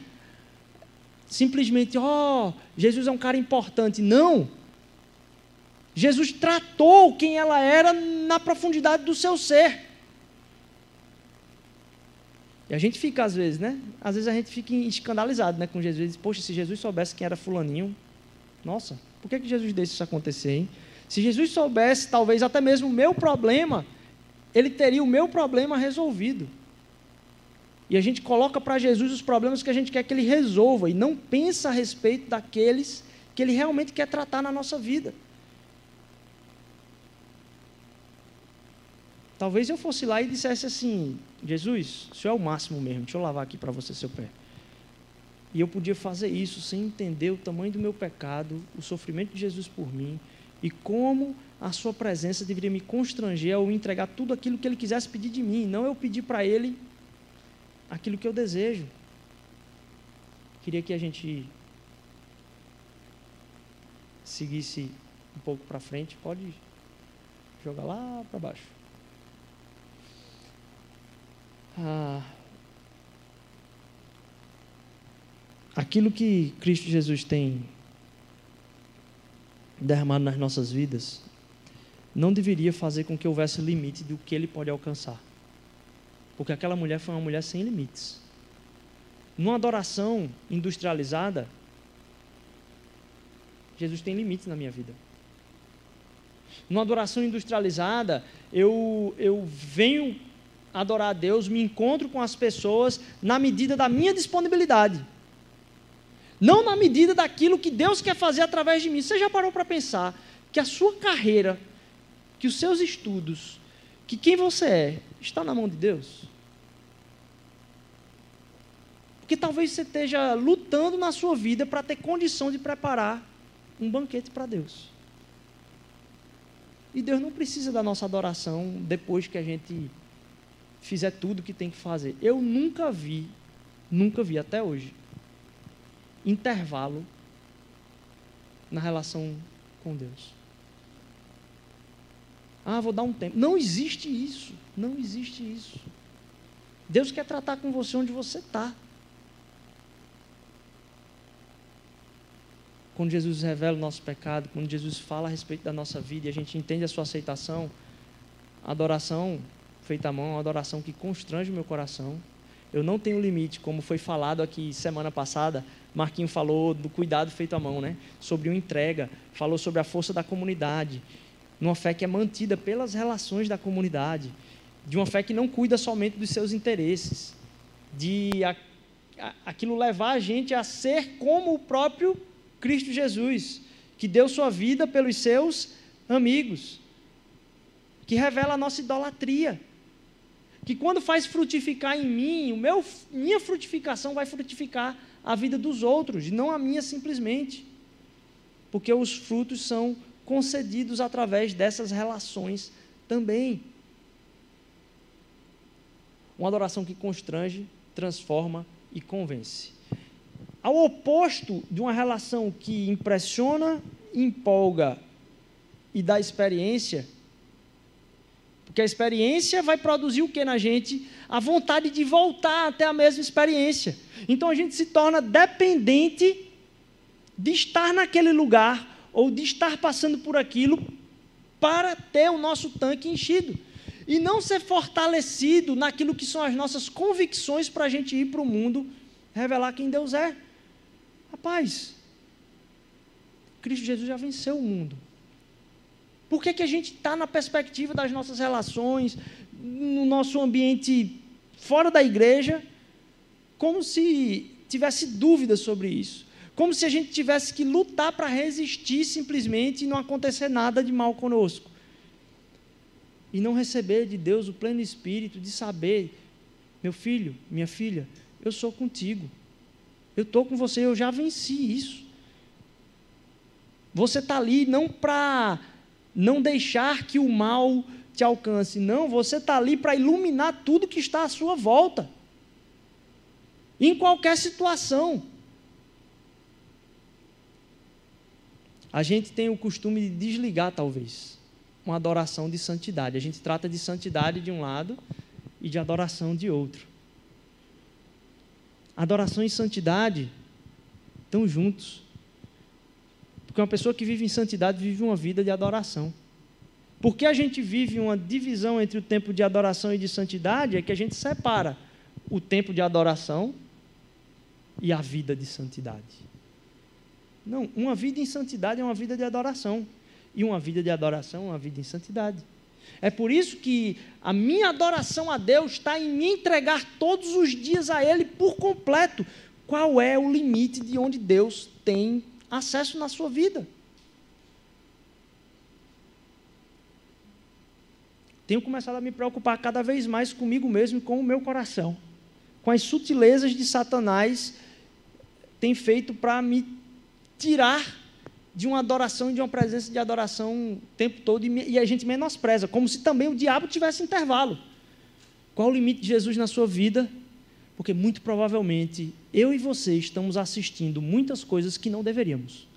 simplesmente, ó, oh, Jesus é um cara importante. Não. Jesus tratou quem ela era na profundidade do seu ser. E a gente fica, às vezes, né? Às vezes a gente fica escandalizado né, com Jesus. Poxa, se Jesus soubesse quem era fulaninho, nossa, por que, que Jesus deixa isso acontecer, hein? Se Jesus soubesse, talvez até mesmo o meu problema, ele teria o meu problema resolvido. E a gente coloca para Jesus os problemas que a gente quer que ele resolva e não pensa a respeito daqueles que ele realmente quer tratar na nossa vida. Talvez eu fosse lá e dissesse assim: Jesus, o senhor é o máximo mesmo, deixa eu lavar aqui para você seu pé. E eu podia fazer isso sem entender o tamanho do meu pecado, o sofrimento de Jesus por mim e como a sua presença deveria me constranger ao entregar tudo aquilo que ele quisesse pedir de mim, não eu pedir para ele aquilo que eu desejo. Queria que a gente seguisse um pouco para frente, pode jogar lá para baixo. Ah, aquilo que Cristo Jesus tem derramado nas nossas vidas não deveria fazer com que houvesse limite do que ele pode alcançar. Porque aquela mulher foi uma mulher sem limites. Numa adoração industrializada, Jesus tem limites na minha vida. Numa adoração industrializada, eu, eu venho adorar a Deus, me encontro com as pessoas na medida da minha disponibilidade. Não na medida daquilo que Deus quer fazer através de mim. Você já parou para pensar que a sua carreira, que os seus estudos, que quem você é, está na mão de Deus? Porque talvez você esteja lutando na sua vida para ter condição de preparar um banquete para Deus. E Deus não precisa da nossa adoração depois que a gente fizer tudo o que tem que fazer. Eu nunca vi, nunca vi até hoje, intervalo na relação com Deus. Ah, vou dar um tempo. Não existe isso. Não existe isso. Deus quer tratar com você onde você está. Quando Jesus revela o nosso pecado, quando Jesus fala a respeito da nossa vida e a gente entende a sua aceitação, a adoração feita à mão é uma adoração que constrange o meu coração. Eu não tenho limite, como foi falado aqui semana passada. Marquinho falou do cuidado feito à mão, né? Sobre uma entrega, falou sobre a força da comunidade, numa fé que é mantida pelas relações da comunidade, de uma fé que não cuida somente dos seus interesses, de a, a, aquilo levar a gente a ser como o próprio Cristo Jesus, que deu sua vida pelos seus amigos, que revela a nossa idolatria que quando faz frutificar em mim, o meu, minha frutificação vai frutificar a vida dos outros, e não a minha simplesmente. Porque os frutos são concedidos através dessas relações também. Uma adoração que constrange, transforma e convence. Ao oposto de uma relação que impressiona, empolga e dá experiência, porque a experiência vai produzir o que na gente? A vontade de voltar até a mesma experiência. Então a gente se torna dependente de estar naquele lugar ou de estar passando por aquilo para ter o nosso tanque enchido. E não ser fortalecido naquilo que são as nossas convicções para a gente ir para o mundo revelar quem Deus é. Rapaz, Cristo Jesus já venceu o mundo. Por que, que a gente está na perspectiva das nossas relações, no nosso ambiente fora da igreja, como se tivesse dúvidas sobre isso? Como se a gente tivesse que lutar para resistir simplesmente e não acontecer nada de mal conosco. E não receber de Deus o pleno espírito de saber, meu filho, minha filha, eu sou contigo. Eu estou com você, eu já venci isso. Você está ali não para não deixar que o mal te alcance. Não, você está ali para iluminar tudo que está à sua volta. Em qualquer situação. A gente tem o costume de desligar, talvez, uma adoração de santidade. A gente trata de santidade de um lado e de adoração de outro. Adoração e santidade estão juntos. Porque uma pessoa que vive em santidade vive uma vida de adoração. Porque a gente vive uma divisão entre o tempo de adoração e de santidade, é que a gente separa o tempo de adoração e a vida de santidade. Não, uma vida em santidade é uma vida de adoração. E uma vida de adoração é uma vida em santidade. É por isso que a minha adoração a Deus está em me entregar todos os dias a Ele por completo. Qual é o limite de onde Deus tem acesso na sua vida? Tenho começado a me preocupar cada vez mais comigo mesmo e com o meu coração, com as sutilezas de Satanás tem feito para me tirar de uma adoração, de uma presença de adoração o tempo todo, e a gente menospreza, como se também o diabo tivesse intervalo. Qual o limite de Jesus na sua vida? Porque muito provavelmente eu e você estamos assistindo muitas coisas que não deveríamos.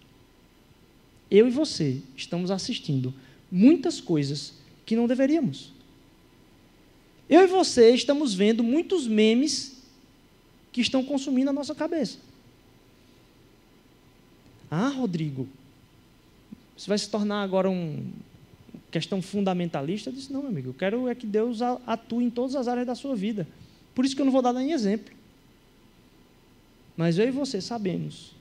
Eu e você estamos assistindo muitas coisas que não deveríamos. Eu e você estamos vendo muitos memes que estão consumindo a nossa cabeça. Ah, Rodrigo, você vai se tornar agora um questão fundamentalista? Eu disse, não, meu amigo, eu quero é que Deus atue em todas as áreas da sua vida. Por isso que eu não vou dar nem exemplo. Mas eu e você sabemos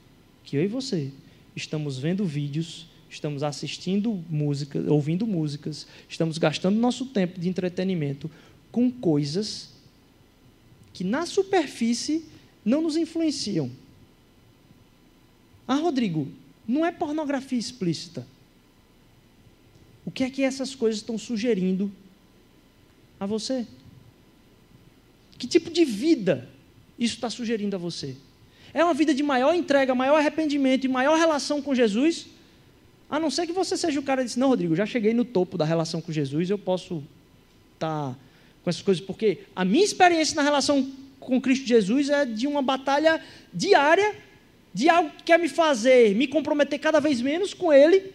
que eu e você estamos vendo vídeos, estamos assistindo músicas, ouvindo músicas, estamos gastando nosso tempo de entretenimento com coisas que na superfície não nos influenciam. Ah, Rodrigo, não é pornografia explícita. O que é que essas coisas estão sugerindo a você? Que tipo de vida isso está sugerindo a você? É uma vida de maior entrega, maior arrependimento e maior relação com Jesus? A não ser que você seja o cara que diz, não, Rodrigo, já cheguei no topo da relação com Jesus, eu posso estar tá com essas coisas, porque a minha experiência na relação com Cristo Jesus é de uma batalha diária de algo que quer me fazer me comprometer cada vez menos com Ele,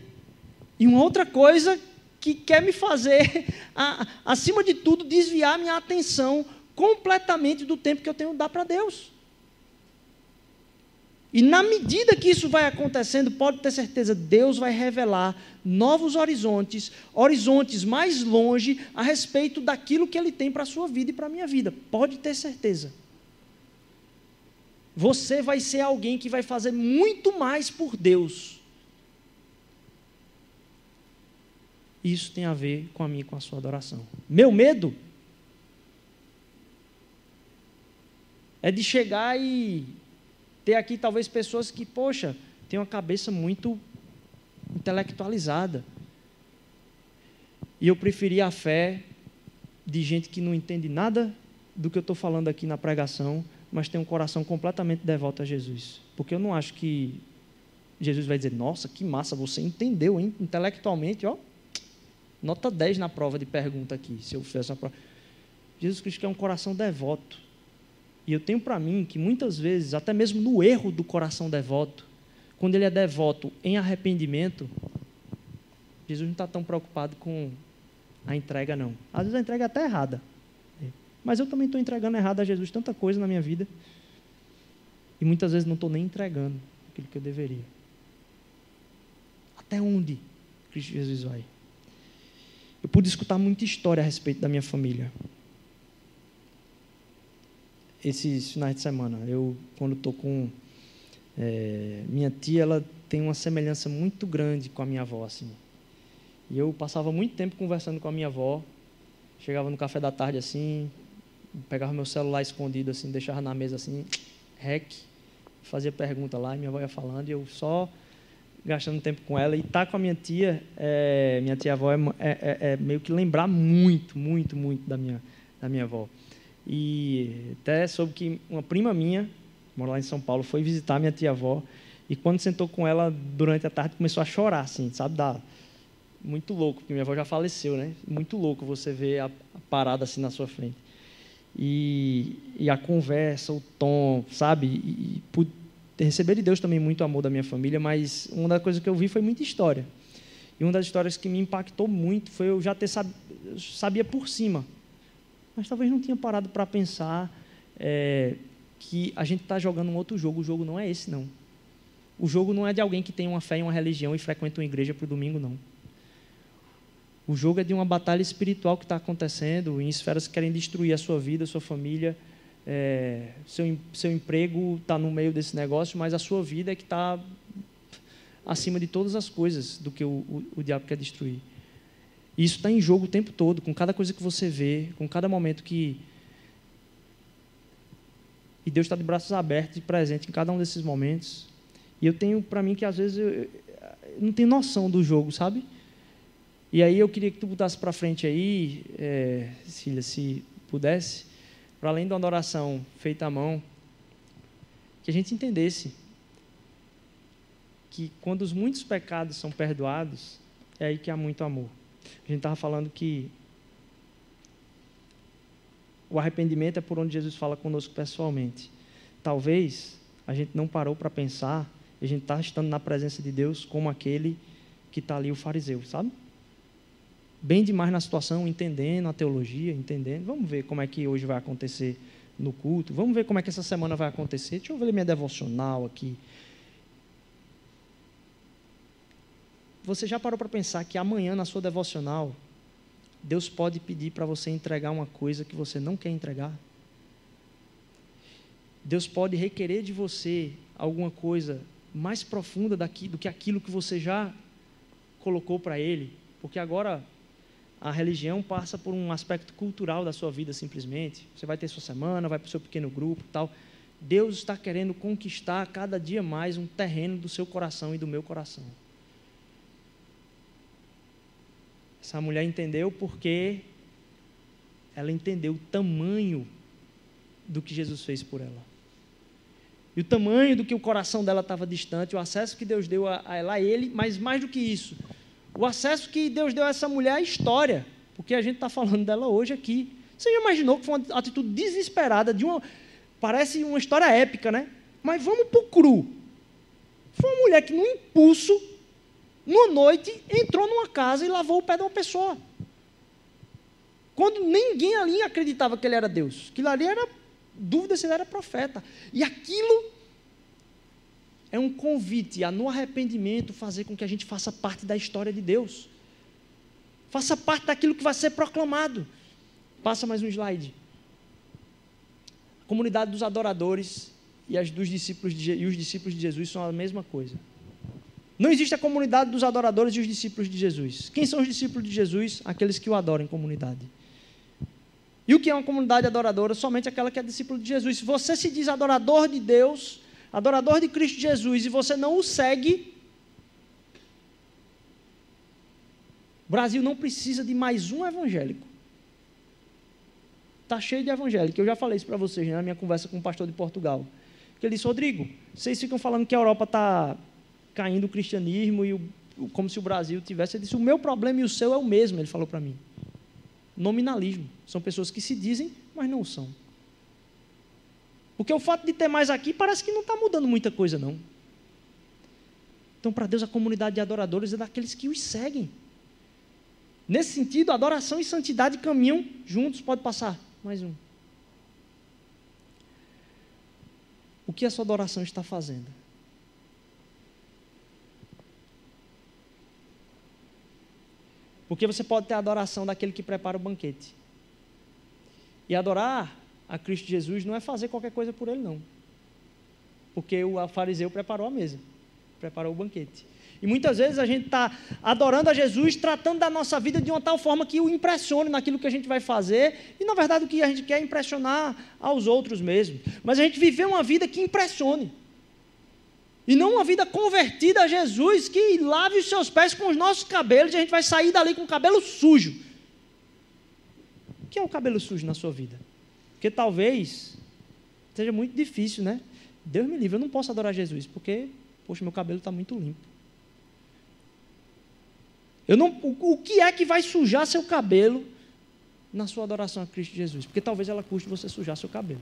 e uma outra coisa que quer me fazer, acima de tudo, desviar minha atenção completamente do tempo que eu tenho que dar para Deus. E na medida que isso vai acontecendo, pode ter certeza, Deus vai revelar novos horizontes, horizontes mais longe a respeito daquilo que Ele tem para a sua vida e para a minha vida. Pode ter certeza você vai ser alguém que vai fazer muito mais por Deus. Isso tem a ver com a minha com a sua adoração. Meu medo é de chegar e ter aqui talvez pessoas que, poxa, têm uma cabeça muito intelectualizada. E eu preferia a fé de gente que não entende nada do que eu estou falando aqui na pregação mas tem um coração completamente devoto a Jesus. Porque eu não acho que Jesus vai dizer, nossa, que massa, você entendeu, hein? Intelectualmente, ó, nota 10 na prova de pergunta aqui, se eu fizesse uma prova. Jesus Cristo é um coração devoto. E eu tenho para mim que muitas vezes, até mesmo no erro do coração devoto, quando ele é devoto em arrependimento, Jesus não está tão preocupado com a entrega, não. Às vezes a entrega é até errada. Mas eu também estou entregando errado a Jesus tanta coisa na minha vida. E muitas vezes não estou nem entregando aquilo que eu deveria. Até onde Cristo Jesus vai? Eu pude escutar muita história a respeito da minha família. Esses finais de semana, eu, quando estou com. É, minha tia, ela tem uma semelhança muito grande com a minha avó, assim. E eu passava muito tempo conversando com a minha avó. Chegava no café da tarde, assim, pegava meu celular escondido, assim, deixava na mesa assim, rec, fazia pergunta lá, e minha avó ia falando, e eu só gastando tempo com ela. E estar tá com a minha tia, é, minha tia-avó, é, é, é, é, meio que lembrar muito, muito, muito da minha, da minha avó. E até soube que uma prima minha, mora lá em São Paulo, foi visitar minha tia-avó, e quando sentou com ela durante a tarde, começou a chorar, assim, sabe, da, muito louco, porque minha avó já faleceu, né? Muito louco você ver a, a parada assim na sua frente e, e a conversa, o tom, sabe? E, e receber de Deus também muito amor da minha família, mas uma das coisas que eu vi foi muita história. E uma das histórias que me impactou muito foi eu já ter sab... sabia por cima, mas talvez não tinha parado para pensar é, que a gente está jogando um outro jogo. O jogo não é esse, não. O jogo não é de alguém que tem uma fé em uma religião e frequenta uma igreja para o domingo, não. O jogo é de uma batalha espiritual que está acontecendo em esferas que querem destruir a sua vida, a sua família. É, seu, seu emprego está no meio desse negócio, mas a sua vida é que está acima de todas as coisas do que o, o, o diabo quer destruir. Isso está em jogo o tempo todo, com cada coisa que você vê, com cada momento que. E Deus está de braços abertos e presente em cada um desses momentos. E eu tenho para mim que às vezes eu, eu não tenho noção do jogo, sabe? E aí eu queria que tu botasse para frente aí, é, Cília, se pudesse, para além de uma adoração feita à mão, que a gente entendesse que quando os muitos pecados são perdoados, é aí que há muito amor. A gente estava falando que o arrependimento é por onde Jesus fala conosco pessoalmente. Talvez a gente não parou para pensar, a gente está estando na presença de Deus como aquele que está ali, o fariseu, sabe? Bem demais na situação, entendendo a teologia, entendendo. Vamos ver como é que hoje vai acontecer no culto. Vamos ver como é que essa semana vai acontecer. Deixa eu ver minha devocional aqui. Você já parou para pensar que amanhã na sua devocional, Deus pode pedir para você entregar uma coisa que você não quer entregar? Deus pode requerer de você alguma coisa mais profunda daqui, do que aquilo que você já colocou para Ele, porque agora a religião passa por um aspecto cultural da sua vida simplesmente. Você vai ter sua semana, vai para o seu pequeno grupo tal. Deus está querendo conquistar cada dia mais um terreno do seu coração e do meu coração. Essa mulher entendeu porque ela entendeu o tamanho do que Jesus fez por ela. E o tamanho do que o coração dela estava distante, o acesso que Deus deu a, ela, a ele, mas mais do que isso, o acesso que Deus deu a essa mulher à história, porque a gente está falando dela hoje aqui. Você já imaginou que foi uma atitude desesperada de uma. Parece uma história épica, né? Mas vamos para o cru. Foi uma mulher que, no impulso, numa noite, entrou numa casa e lavou o pé de uma pessoa. Quando ninguém ali acreditava que ele era Deus. Aquilo ali era dúvida se ele era profeta. E aquilo é um convite a, no arrependimento, fazer com que a gente faça parte da história de Deus. Faça parte daquilo que vai ser proclamado. Passa mais um slide. A comunidade dos adoradores e, as dos discípulos de, e os discípulos de Jesus são a mesma coisa. Não existe a comunidade dos adoradores e os discípulos de Jesus. Quem são os discípulos de Jesus? Aqueles que o adoram em comunidade. E o que é uma comunidade adoradora? Somente aquela que é discípulo de Jesus. Se você se diz adorador de Deus, adorador de Cristo Jesus, e você não o segue, o Brasil não precisa de mais um evangélico. Está cheio de evangélico. Eu já falei isso para vocês né, na minha conversa com o pastor de Portugal. Que ele disse, Rodrigo, vocês ficam falando que a Europa está caindo o cristianismo e o, como se o Brasil tivesse. Ele disse: o meu problema e o seu é o mesmo, ele falou para mim. Nominalismo. São pessoas que se dizem, mas não são. Porque o fato de ter mais aqui parece que não está mudando muita coisa, não. Então, para Deus, a comunidade de adoradores é daqueles que os seguem. Nesse sentido, adoração e santidade caminham juntos. Pode passar. Mais um. O que a sua adoração está fazendo? Porque você pode ter a adoração daquele que prepara o banquete. E adorar a Cristo Jesus não é fazer qualquer coisa por ele, não. Porque o fariseu preparou a mesa, preparou o banquete. E muitas vezes a gente está adorando a Jesus, tratando da nossa vida de uma tal forma que o impressione naquilo que a gente vai fazer, e na verdade o que a gente quer é impressionar aos outros mesmo. Mas a gente viver uma vida que impressione. E não uma vida convertida a Jesus que lave os seus pés com os nossos cabelos e a gente vai sair dali com o cabelo sujo. O que é o cabelo sujo na sua vida? Porque talvez seja muito difícil, né? Deus me livre, eu não posso adorar Jesus, porque, poxa, meu cabelo está muito limpo. Eu não, o, o que é que vai sujar seu cabelo na sua adoração a Cristo Jesus? Porque talvez ela custe você sujar seu cabelo.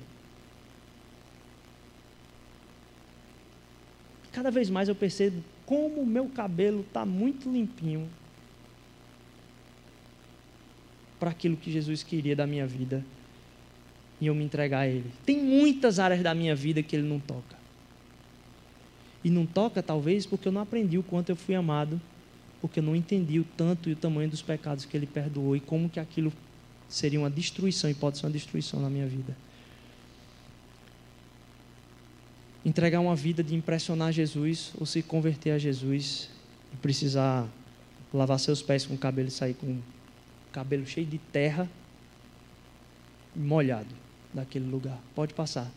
cada vez mais eu percebo como o meu cabelo está muito limpinho para aquilo que Jesus queria da minha vida e eu me entregar a Ele. Tem muitas áreas da minha vida que Ele não toca. E não toca, talvez, porque eu não aprendi o quanto eu fui amado, porque eu não entendi o tanto e o tamanho dos pecados que Ele perdoou e como que aquilo seria uma destruição e pode ser uma destruição na minha vida. entregar uma vida de impressionar Jesus ou se converter a Jesus e precisar lavar seus pés com o cabelo e sair com cabelo cheio de terra molhado daquele lugar. Pode passar.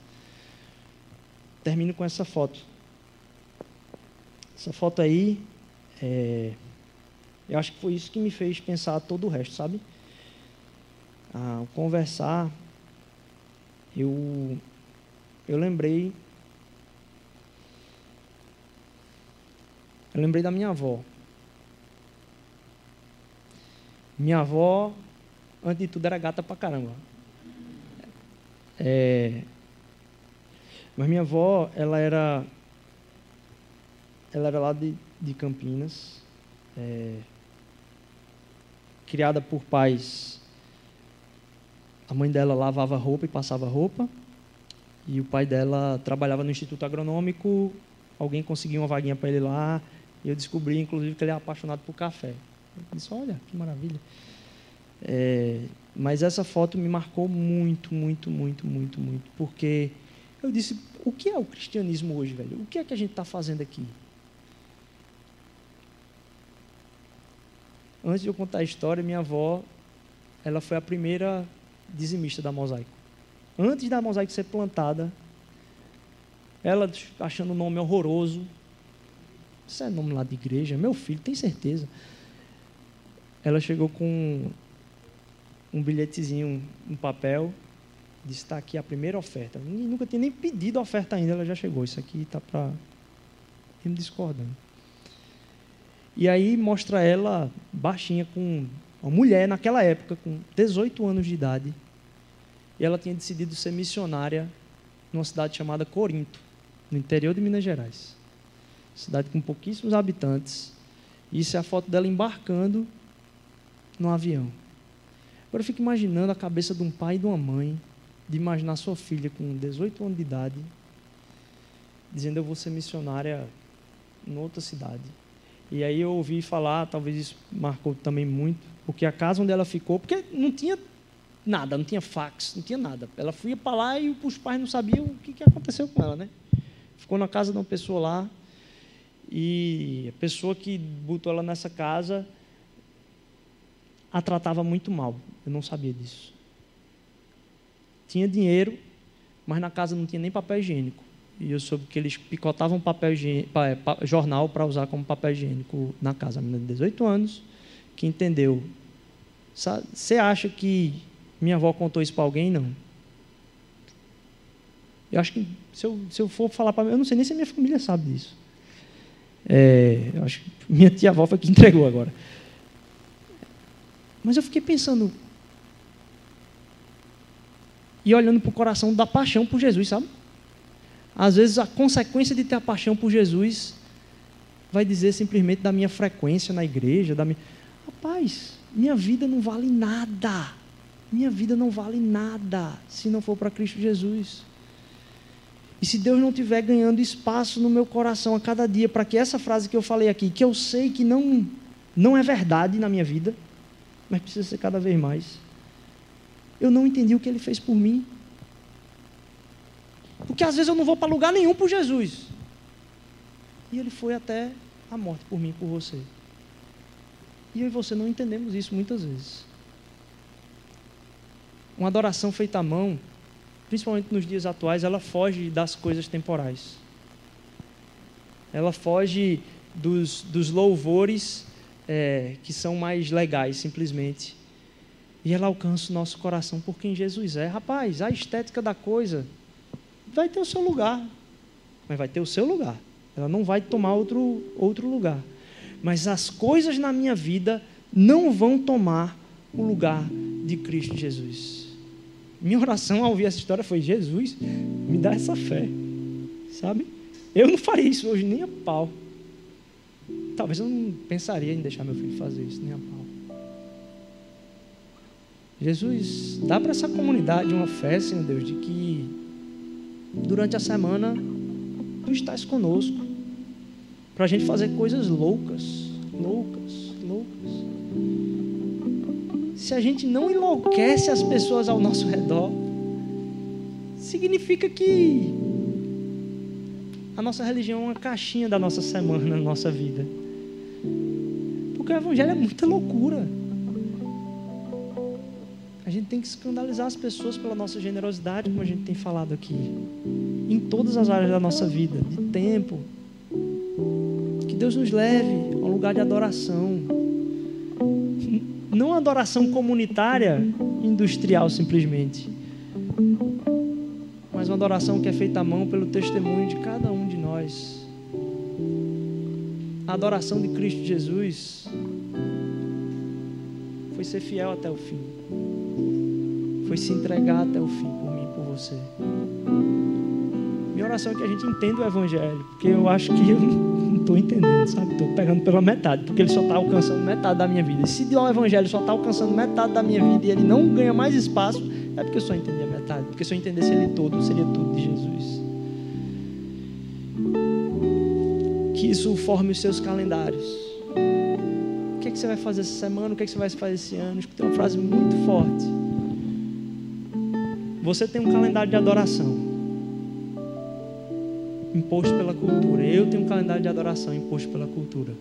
Termino com essa foto. Essa foto aí, é, eu acho que foi isso que me fez pensar todo o resto, sabe? Ao conversar, eu, eu lembrei. Eu lembrei da minha avó. Minha avó, antes de tudo, era gata pra caramba. É, mas minha avó, ela era, ela era lá de, de Campinas, é, criada por pais. A mãe dela lavava roupa e passava roupa, e o pai dela trabalhava no Instituto Agronômico. Alguém conseguiu uma vaguinha para ele lá, e eu descobri, inclusive, que ele é apaixonado por café. Eu disse: Olha, que maravilha. É, mas essa foto me marcou muito, muito, muito, muito, muito, porque eu disse: o que é o cristianismo hoje, velho? O que é que a gente está fazendo aqui? Antes de eu contar a história, minha avó, ela foi a primeira dizimista da mosaico. Antes da mosaico ser plantada, ela achando o nome horroroso. Isso é nome lá de igreja? Meu filho, tem certeza. Ela chegou com um bilhetezinho, um papel, disse: está aqui a primeira oferta. E nunca tinha nem pedido a oferta ainda, ela já chegou. Isso aqui está para. me discordando. E aí mostra ela baixinha, com uma mulher naquela época, com 18 anos de idade. E ela tinha decidido ser missionária numa cidade chamada Corinto, no interior de Minas Gerais. Cidade com pouquíssimos habitantes. Isso é a foto dela embarcando no avião. Agora eu fico imaginando a cabeça de um pai e de uma mãe, de imaginar sua filha com 18 anos de idade, dizendo eu vou ser missionária em outra cidade. E aí eu ouvi falar, talvez isso marcou também muito, porque a casa onde ela ficou, porque não tinha nada, não tinha fax, não tinha nada. Ela foi para lá e os pais não sabiam o que, que aconteceu com ela, né? Ficou na casa de uma pessoa lá e a pessoa que botou ela nessa casa a tratava muito mal. Eu não sabia disso. Tinha dinheiro, mas na casa não tinha nem papel higiênico. E eu soube que eles picotavam papel higiênico, jornal para usar como papel higiênico na casa. A menina de 18 anos, que entendeu. Você acha que minha avó contou isso para alguém? Não. Eu acho que se eu, se eu for falar para. Eu não sei nem se a minha família sabe disso. É, eu acho que minha tia-avó foi que entregou agora. Mas eu fiquei pensando. E olhando para o coração da paixão por Jesus, sabe? Às vezes a consequência de ter a paixão por Jesus vai dizer simplesmente da minha frequência na igreja, da minha. Rapaz, minha vida não vale nada. Minha vida não vale nada se não for para Cristo Jesus. E se Deus não estiver ganhando espaço no meu coração a cada dia para que essa frase que eu falei aqui, que eu sei que não, não é verdade na minha vida, mas precisa ser cada vez mais. Eu não entendi o que ele fez por mim. Porque às vezes eu não vou para lugar nenhum por Jesus. E ele foi até a morte por mim, por você. E eu e você não entendemos isso muitas vezes. Uma adoração feita à mão, principalmente nos dias atuais, ela foge das coisas temporais. Ela foge dos, dos louvores é, que são mais legais, simplesmente. E ela alcança o nosso coração por quem Jesus é. Rapaz, a estética da coisa vai ter o seu lugar, mas vai ter o seu lugar. Ela não vai tomar outro, outro lugar. Mas as coisas na minha vida não vão tomar o lugar de Cristo Jesus. Minha oração ao ouvir essa história foi: Jesus, me dá essa fé, sabe? Eu não faria isso hoje nem a pau. Talvez eu não pensaria em deixar meu filho fazer isso, nem a pau. Jesus, dá para essa comunidade uma fé, Senhor Deus, de que durante a semana tu estás conosco para a gente fazer coisas loucas, loucas, loucas. Se a gente não enlouquece as pessoas ao nosso redor, significa que a nossa religião é uma caixinha da nossa semana, na nossa vida. Porque o Evangelho é muita loucura. A gente tem que escandalizar as pessoas pela nossa generosidade, como a gente tem falado aqui, em todas as áreas da nossa vida, de tempo. Que Deus nos leve a um lugar de adoração. Não adoração comunitária, industrial simplesmente, mas uma adoração que é feita à mão pelo testemunho de cada um de nós. A adoração de Cristo Jesus foi ser fiel até o fim. Foi se entregar até o fim por mim, por você. Minha oração é que a gente entenda o Evangelho, porque eu acho que eu não estou entendendo, sabe? Estou pegando pela metade, porque ele só está alcançando metade da minha vida. E se o Evangelho só está alcançando metade da minha vida e ele não ganha mais espaço, é porque eu só entendi a metade. Porque se eu entendesse ele todo, seria tudo de Jesus. Que isso forme os seus calendários que, é que você vai fazer essa semana, o que, é que você vai fazer esse ano. Tem uma frase muito forte. Você tem um calendário de adoração imposto pela cultura. Eu tenho um calendário de adoração imposto pela cultura.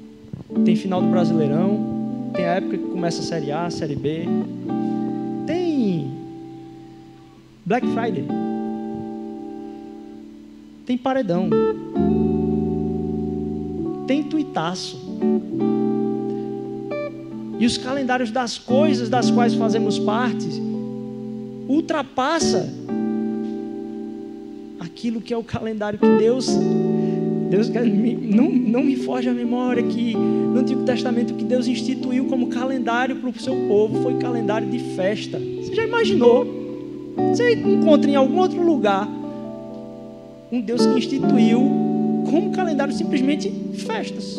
Tem final do Brasileirão, tem a época que começa a Série A, a Série B. Tem Black Friday. Tem paredão. Tem tuitaço e os calendários das coisas das quais fazemos parte ultrapassa aquilo que é o calendário que Deus Deus não, não me foge a memória que no Antigo Testamento que Deus instituiu como calendário para o seu povo foi calendário de festa. Você já imaginou? Você encontra em algum outro lugar um Deus que instituiu como calendário simplesmente festas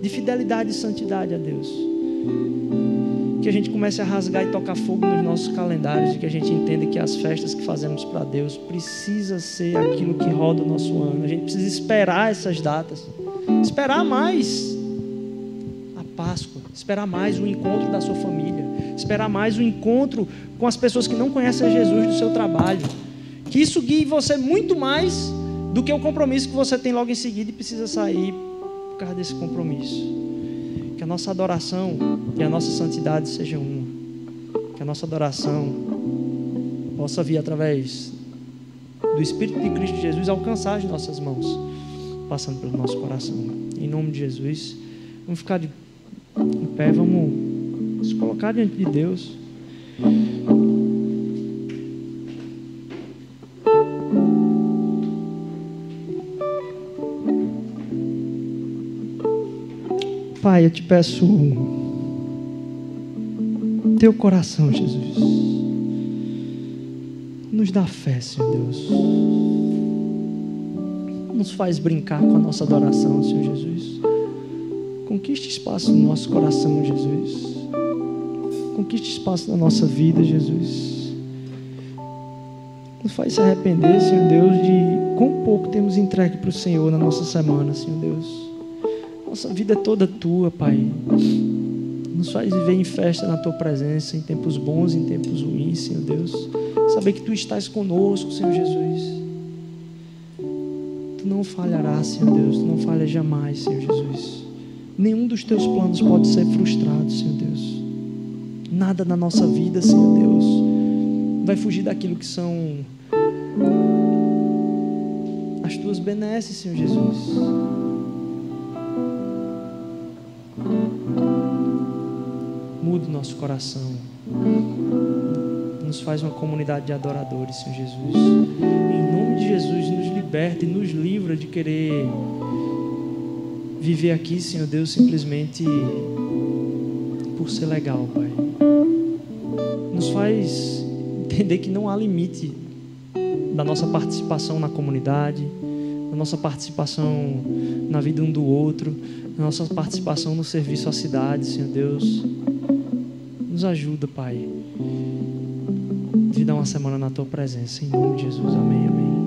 de fidelidade e santidade a Deus. Que a gente comece a rasgar e tocar fogo nos nossos calendários, e que a gente entenda que as festas que fazemos para Deus precisa ser aquilo que roda o nosso ano. A gente precisa esperar essas datas, esperar mais a Páscoa, esperar mais o encontro da sua família, esperar mais o encontro com as pessoas que não conhecem Jesus do seu trabalho. Que isso guie você muito mais do que o compromisso que você tem logo em seguida e precisa sair causa desse compromisso. Nossa adoração e a nossa santidade sejam uma. Que a nossa adoração possa vir através do Espírito de Cristo Jesus alcançar as nossas mãos, passando pelo nosso coração. Em nome de Jesus, vamos ficar de em pé, vamos se colocar diante de Deus. Pai, eu te peço teu coração, Jesus. Nos dá fé, Senhor Deus. Nos faz brincar com a nossa adoração, Senhor Jesus. Conquiste espaço no nosso coração, Jesus. Conquiste espaço na nossa vida, Jesus. Nos faz se arrepender, Senhor Deus, de quão pouco temos entregue para o Senhor na nossa semana, Senhor Deus. Nossa vida é toda tua, Pai. Nos faz viver em festa na tua presença, em tempos bons, em tempos ruins, Senhor Deus. Saber que tu estás conosco, Senhor Jesus. Tu não falharás, Senhor Deus. Tu não falhas jamais, Senhor Jesus. Nenhum dos teus planos pode ser frustrado, Senhor Deus. Nada na nossa vida, Senhor Deus, vai fugir daquilo que são as tuas benesses, Senhor Jesus. Muda o nosso coração. Nos faz uma comunidade de adoradores, Senhor Jesus. Em nome de Jesus, nos liberta e nos livra de querer viver aqui, Senhor Deus, simplesmente por ser legal, Pai. Nos faz entender que não há limite da nossa participação na comunidade, da nossa participação na vida um do outro, da nossa participação no serviço à cidade, Senhor Deus. Nos ajuda, Pai. De dar uma semana na tua presença. Em nome de Jesus. Amém, amém.